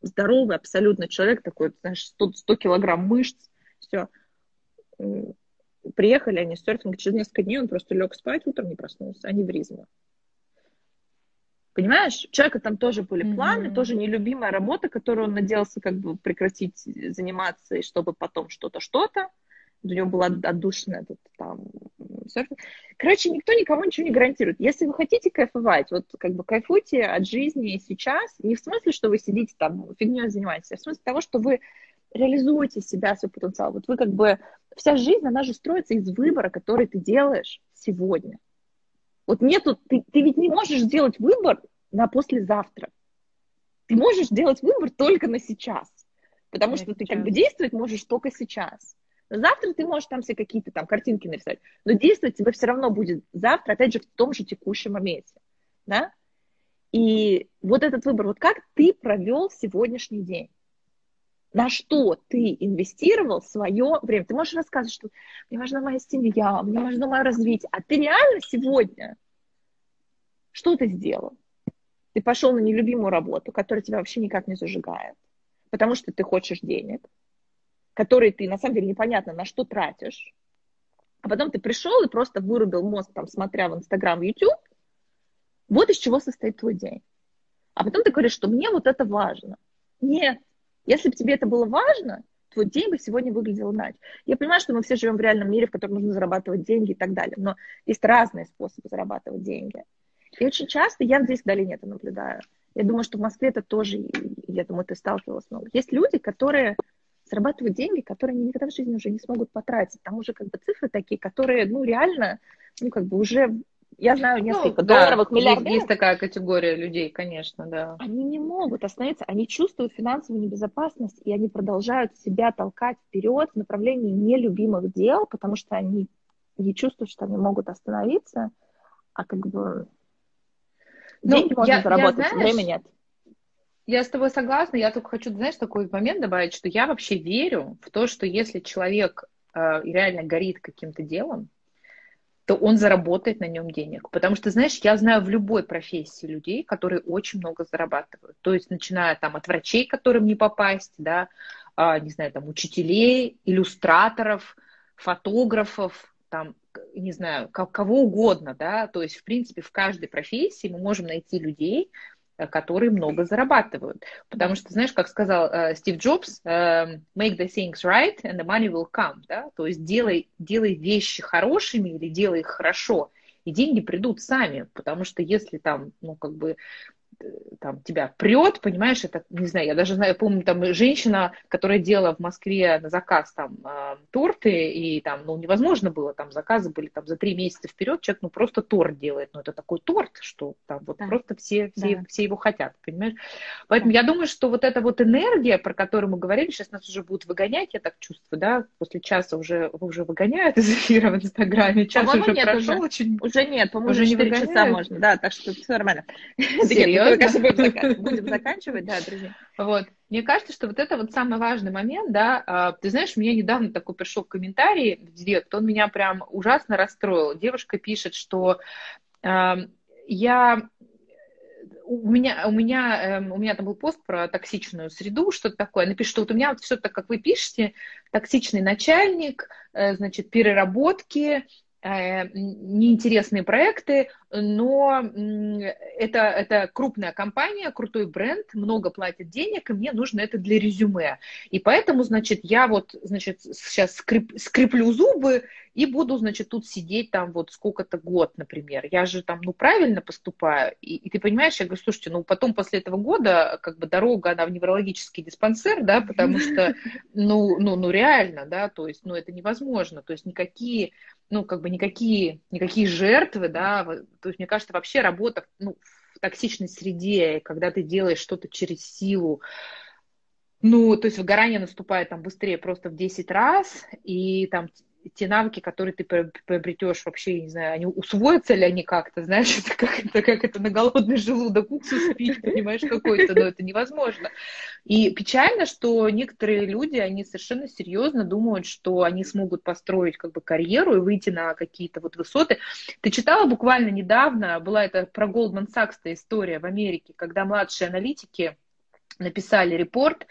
здоровый абсолютно человек, такой, знаешь, 100, 100 килограмм мышц, все. Приехали они с серфинга, через несколько дней он просто лег спать, утром не проснулся, они в ризме. Понимаешь, у человека там тоже были планы,
Мгм.
тоже нелюбимая работа, которую он надеялся как бы прекратить заниматься, и чтобы потом что-то, что-то. У него была отдушина этот там серфинг. Короче, никто никому ничего не гарантирует. Если вы хотите кайфовать, вот как бы кайфуйте от жизни сейчас, не в смысле, что вы сидите там, фигней занимаетесь, а в смысле того, что вы реализуете себя, свой потенциал. Вот вы как бы, вся жизнь, она же строится из выбора, который ты делаешь сегодня. Вот нету, ты, ты ведь не можешь сделать выбор на послезавтра. Ты можешь делать выбор только на сейчас. Потому
На
что ты
сейчас.
как бы действовать можешь только сейчас. Завтра ты можешь там себе какие-то там картинки нарисовать. Но действовать тебе все равно будет завтра, опять же, в том же текущем моменте. Да? И вот этот выбор, вот как ты провел сегодняшний день? На что ты инвестировал свое время? Ты можешь рассказывать, что мне важна моя семья, мне важно мое развитие. А ты реально сегодня Что ты сделал? Ты пошел на нелюбимую работу, которая тебя вообще никак не зажигает, потому что ты хочешь денег, которые ты, на самом деле, непонятно на что тратишь, а потом ты пришел и просто вырубил мозг, там, смотря в Инстаграм, YouTube, вот из чего состоит твой день. А потом ты говоришь, что мне вот это важно. Нет. Если бы тебе это было важно, твой день бы сегодня выглядел иначе. Я понимаю, что мы все живем в реальном мире, в котором нужно зарабатывать деньги и так далее, но есть разные способы зарабатывать деньги. И очень часто я здесь в долине это наблюдаю. Я думаю, что в Москве это тоже, я думаю, ты сталкивалась много. Есть люди, которые зарабатывают деньги, которые они никогда в жизни уже не смогут потратить. Там уже как бы цифры такие, которые, ну, реально, ну, как бы уже я знаю ну, несколько ну, долларовых да, миллиардеров.
Есть, такая категория людей, конечно, да.
Они не могут остановиться, они чувствуют финансовую небезопасность, и они продолжают себя толкать вперед в направлении нелюбимых дел, потому что они не чувствуют, что они могут остановиться, а как бы ну, деньги можно я, заработать, я, знаешь, время нет.
Я с тобой согласна, я только хочу, знаешь, такой момент добавить, что я вообще верю в то, что если человек э, реально горит каким-то делом, то он заработает на нем денег. Потому что, знаешь, я знаю в любой профессии людей, которые очень много зарабатывают. То есть, начиная там от врачей, которым не попасть, да, а, не знаю, там, учителей, иллюстраторов, фотографов, там, не знаю, кого угодно, да, то есть, в принципе, в каждой профессии мы можем найти людей, Э, которые много зарабатывают. Потому что, знаешь, как сказал э, Стив Джобс, э, make the things right and the money will come, да, то есть делай, делай вещи хорошими или делай их хорошо, и деньги придут сами, потому что если там, ну, как бы, там тебя прет, понимаешь, это, не знаю, я даже знаю, помню, там женщина, которая делала в Москве на заказ там э, торты, и там, ну, невозможно было, там заказы были там за три месяца вперед, человек, ну, просто торт делает, ну, это такой торт, что там вот да. просто все, все, да. все его хотят, понимаешь? Поэтому да. я думаю, что вот эта вот энергия, про которую мы говорили, сейчас нас уже будут выгонять, я так чувствую, да, после часа уже, уже выгоняют из эфира в Инстаграме, час уже
нет,
прошел,
уже, очень... Уже нет, по-моему, уже не выгоняют. часа можно, да, так что все нормально. Серьезно? Серьезно? Будем заканчивать, да, друзья.
Вот. Мне кажется, что вот это вот самый важный момент, да. А, ты знаешь, мне недавно такой пришел комментарий в директ, он меня прям ужасно расстроил. Девушка пишет, что я у меня, у меня, эм, у меня там был пост про токсичную среду, что-то такое. Напишу, что вот у меня вот все так, как вы пишете, токсичный начальник, э, значит, переработки, Э, неинтересные проекты, но это, это крупная компания, крутой бренд, много платит денег, и мне нужно это для резюме. И поэтому, значит, я вот, значит, сейчас скреп, скреплю зубы и буду, значит, тут сидеть там вот сколько-то год, например. Я же там, ну, правильно поступаю. И, и ты понимаешь, я говорю, слушайте, ну, потом после этого года, как бы, дорога, она в неврологический диспансер, да, потому что, ну, ну, ну, реально, да, то есть, ну, это невозможно. То есть никакие ну, как бы никакие, никакие жертвы, да, то есть, мне кажется, вообще работа, ну, в токсичной среде, когда ты делаешь что-то через силу, ну, то есть выгорание наступает там быстрее просто в 10 раз, и там те навыки, которые ты приобретешь вообще, не знаю, они усвоятся ли они как-то, знаешь, это как это, как это на голодный желудок уксус пить, понимаешь, какой-то, но это невозможно. И печально, что некоторые люди, они совершенно серьезно думают, что они смогут построить как бы карьеру и выйти на какие-то вот высоты. Ты читала буквально недавно, была это про Goldman Sachs история в Америке, когда младшие аналитики написали репорт,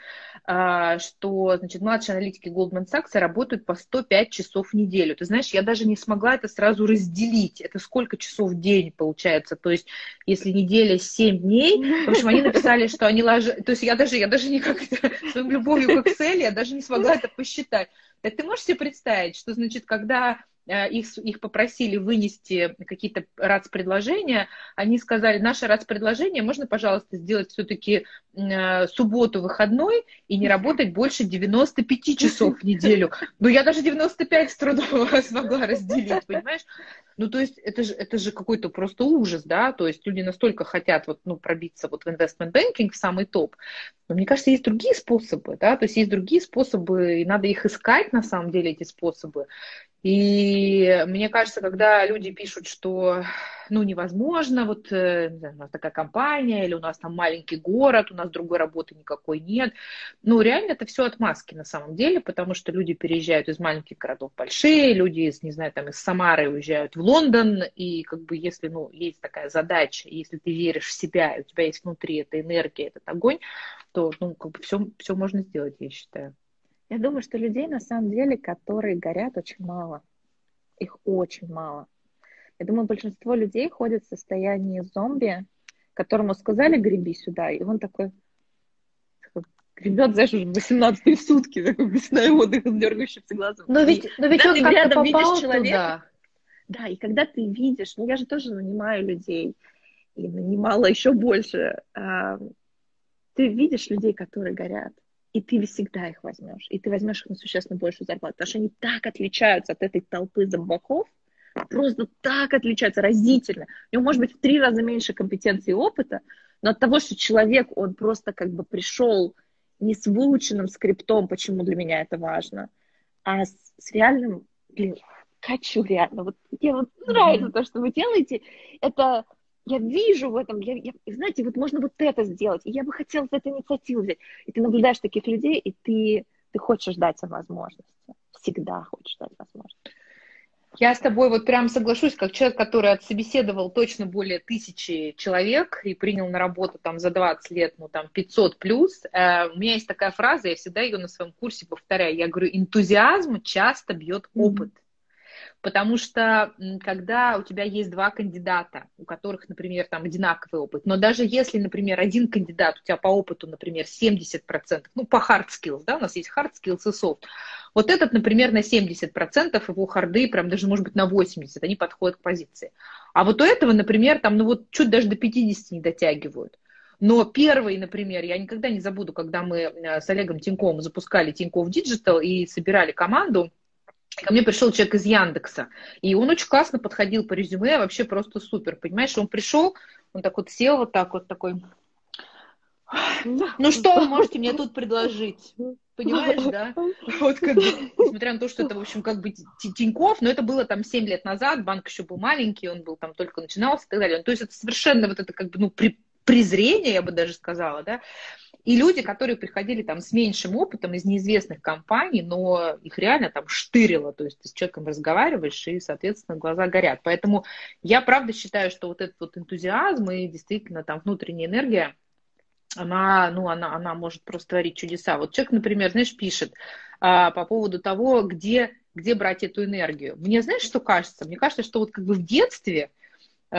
а, что значит, младшие аналитики Goldman Sachs работают по 105 часов в неделю. Ты знаешь, я даже не смогла это сразу разделить. Это сколько часов в день получается? То есть, если неделя 7 дней, в общем, они написали, что они ложат... То есть, я даже, я даже не как-то своим любовью к Excel, я даже не смогла это посчитать. Так ты можешь себе представить, что, значит, когда их, их попросили вынести какие-то РАЦ-предложения, они сказали, наше РАЦ-предложение можно, пожалуйста, сделать все-таки э, субботу выходной и не работать больше 95 часов в неделю. Ну, я даже 95 с трудом смогла разделить, понимаешь? Ну, то есть это же, это же какой-то просто ужас, да, то есть люди настолько хотят вот, ну, пробиться вот в investment banking в самый топ. Но мне кажется, есть другие способы, да, то есть есть другие способы, и надо их искать на самом деле, эти способы. И мне кажется, когда люди пишут, что ну, невозможно, вот э, у нас такая компания, или у нас там маленький город, у нас другой работы никакой нет. Ну, реально это все отмазки на самом деле, потому что люди переезжают из маленьких городов в большие, люди из, не знаю, там из Самары уезжают в Лондон, и как бы если, ну, есть такая задача, если ты веришь в себя, у тебя есть внутри эта энергия, этот огонь, то, ну, как бы все, все можно сделать, я считаю.
Я думаю, что людей на самом деле, которые горят, очень мало. Их очень мало. Я думаю, большинство людей ходят в состоянии зомби, которому сказали греби сюда, и он такой, гребет, знаешь, уже 18 сутки, такой без отдыха с дергающимся глазом.
Но ведь, но ведь он рядом видишь человека.
Да, и когда ты видишь, ну я же тоже нанимаю людей, и нанимала еще больше, а, ты видишь людей, которые горят и ты всегда их возьмешь, и ты возьмешь их на существенно большую зарплату, потому что они так отличаются от этой толпы зомбаков, просто так отличаются, разительно. У него может быть в три раза меньше компетенции и опыта, но от того, что человек, он просто как бы пришел не с выученным скриптом, почему для меня это важно, а с, с реальным, блин, хочу реально. Вот мне вот нравится mm-hmm. то, что вы делаете. Это я вижу в этом, я, я, знаете, вот можно вот это сделать, и я бы хотела эту инициативу взять. И ты наблюдаешь таких людей, и ты, ты хочешь дать им возможности. Всегда хочешь дать возможности.
Я с тобой вот прям соглашусь, как человек, который отсобеседовал точно более тысячи человек и принял на работу там за 20 лет, ну там 500 плюс. Э, у меня есть такая фраза, я всегда ее на своем курсе повторяю. Я говорю, энтузиазм часто бьет опыт. Mm-hmm. Потому что когда у тебя есть два кандидата, у которых, например, там одинаковый опыт, но даже если, например, один кандидат у тебя по опыту, например, 70%, ну, по hard skills, да, у нас есть hard skills и soft, вот этот, например, на 70%, его харды, прям даже, может быть, на 80%, они подходят к позиции. А вот у этого, например, там, ну, вот чуть даже до 50 не дотягивают. Но первый, например, я никогда не забуду, когда мы э, с Олегом Тиньковым запускали Тиньков Digital и собирали команду, Ко мне пришел человек из Яндекса, и он очень классно подходил по резюме, вообще просто супер, понимаешь? Он пришел, он так вот сел вот так вот такой, ну что вы можете мне тут предложить? Понимаешь, да? Вот как бы, несмотря на то, что это, в общем, как бы Тиньков, но это было там 7 лет назад, банк еще был маленький, он был там только начинался и так далее. То есть это совершенно вот это как бы, ну, при, презрение, я бы даже сказала, да, и люди, которые приходили там с меньшим опытом из неизвестных компаний, но их реально там штырило, то есть ты с человеком разговариваешь, и, соответственно, глаза горят. Поэтому я правда считаю, что вот этот вот энтузиазм и действительно там внутренняя энергия, она, ну, она, она может просто творить чудеса. Вот человек, например, знаешь, пишет а, по поводу того, где, где брать эту энергию. Мне, знаешь, что кажется? Мне кажется, что вот как бы в детстве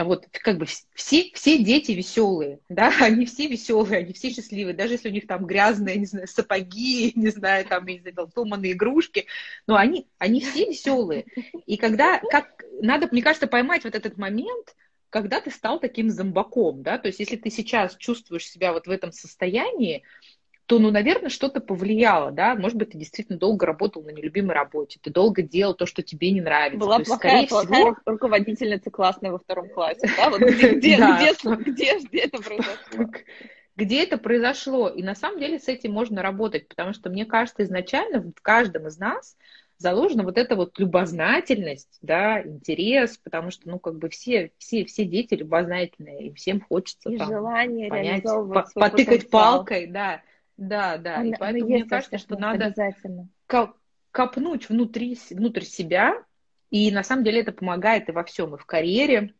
вот как бы все, все дети веселые, да, они все веселые, они все счастливые, даже если у них там грязные, не знаю, сапоги, не знаю, там, не знаю, сломанные игрушки, но они, они все веселые. И когда, как, надо, мне кажется, поймать вот этот момент, когда ты стал таким зомбаком, да, то есть если ты сейчас чувствуешь себя вот в этом состоянии, то, ну, наверное, что-то повлияло, да, может быть, ты действительно долго работал на нелюбимой работе, ты долго делал то, что тебе не нравится.
Была
есть,
плохая, плохая всего... руководительница классная во втором классе, да, вот где, это произошло?
Где это произошло? И на самом деле с этим можно работать, потому что, мне кажется, изначально в каждом из нас заложена вот эта вот любознательность, да, интерес, потому что, ну, как бы все, все, все дети любознательные, и всем хочется
и
там,
желание
понять, по потыкать потенциал. палкой, да, да, да,
и поэтому мне кажется, что надо
копнуть внутри, внутрь себя, и на самом деле это помогает и во всем, и в карьере,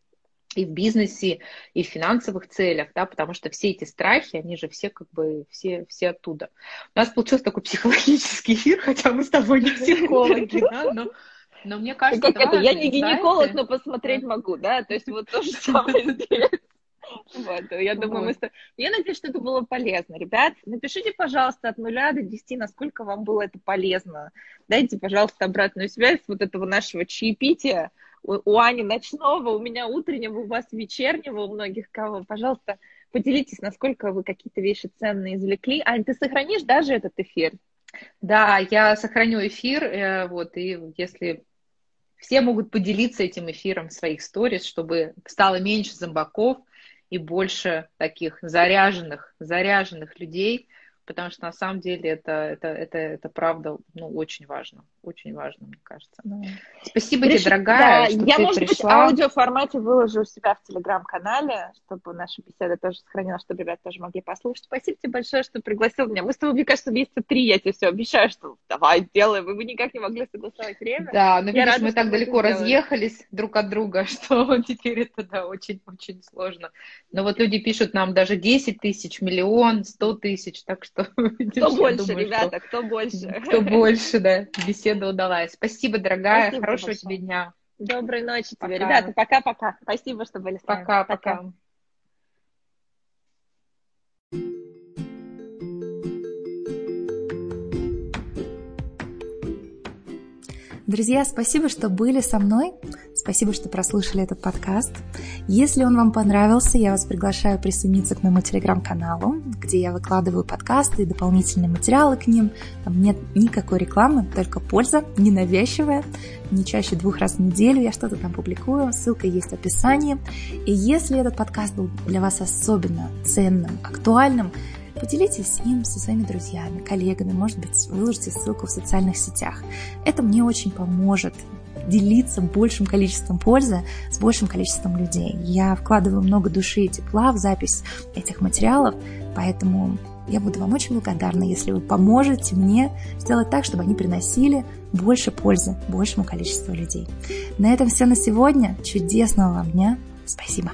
и в бизнесе, и в финансовых целях, да, потому что все эти страхи, они же все как бы, все, все оттуда. У нас получился такой психологический эфир, хотя мы с тобой не психологи, да, но, но мне кажется,
как это, я не гинеколог, но посмотреть могу, да, то есть вот то же самое. здесь. Вот, я думаю, вот. мы... Я надеюсь, что это было полезно. Ребят, напишите, пожалуйста, от нуля до десяти, насколько вам было это полезно. Дайте, пожалуйста, обратную связь вот этого нашего чаепития. У, у Ани ночного, у меня утреннего, у вас вечернего, у многих кого. Пожалуйста, поделитесь, насколько вы какие-то вещи ценные извлекли. Ань, ты сохранишь даже этот эфир?
Да, я сохраню эфир, э, вот, и если все могут поделиться этим эфиром в своих сторис, чтобы стало меньше зомбаков, и больше таких заряженных, заряженных людей, потому что на самом деле это, это, это, это правда ну, очень важно. Очень важно, мне кажется. Да. Спасибо Приш... тебе, дорогая, да, что
Я,
ты
может
пришла.
быть, аудиоформате выложу у себя в Телеграм-канале, чтобы наша беседа тоже сохранилась, чтобы ребята тоже могли послушать. Спасибо тебе большое, что пригласил меня. Мы с тобой, мне кажется, месяца три, я тебе все обещаю, что давай, делаем. Вы бы никак не могли согласовать время.
Да, но видишь, рада, мы так далеко разъехались друг от друга, что теперь это, да, очень-очень сложно. Но вот люди пишут нам даже 10 тысяч, миллион, 100 тысяч, так что...
Кто больше, думаю, ребята, кто больше?
Кто больше, да, беседа удалась. Спасибо, дорогая, Спасибо хорошего тебе дня.
Доброй ночи тебе, ребята, пока-пока. Спасибо, что были с
нами. Пока-пока.
Друзья, спасибо, что были со мной. Спасибо, что прослушали этот подкаст. Если он вам понравился, я вас приглашаю присоединиться к моему телеграм-каналу, где я выкладываю подкасты и дополнительные материалы к ним. Там нет никакой рекламы, только польза, ненавязчивая. Не чаще двух раз в неделю я что-то там публикую, ссылка есть в описании. И если этот подкаст был для вас особенно ценным, актуальным, Поделитесь им со своими друзьями, коллегами, может быть, выложите ссылку в социальных сетях. Это мне очень поможет делиться большим количеством пользы с большим количеством людей. Я вкладываю много души и тепла в запись этих материалов, поэтому я буду вам очень благодарна, если вы поможете мне сделать так, чтобы они приносили больше пользы большему количеству людей. На этом все на сегодня. Чудесного вам дня. Спасибо.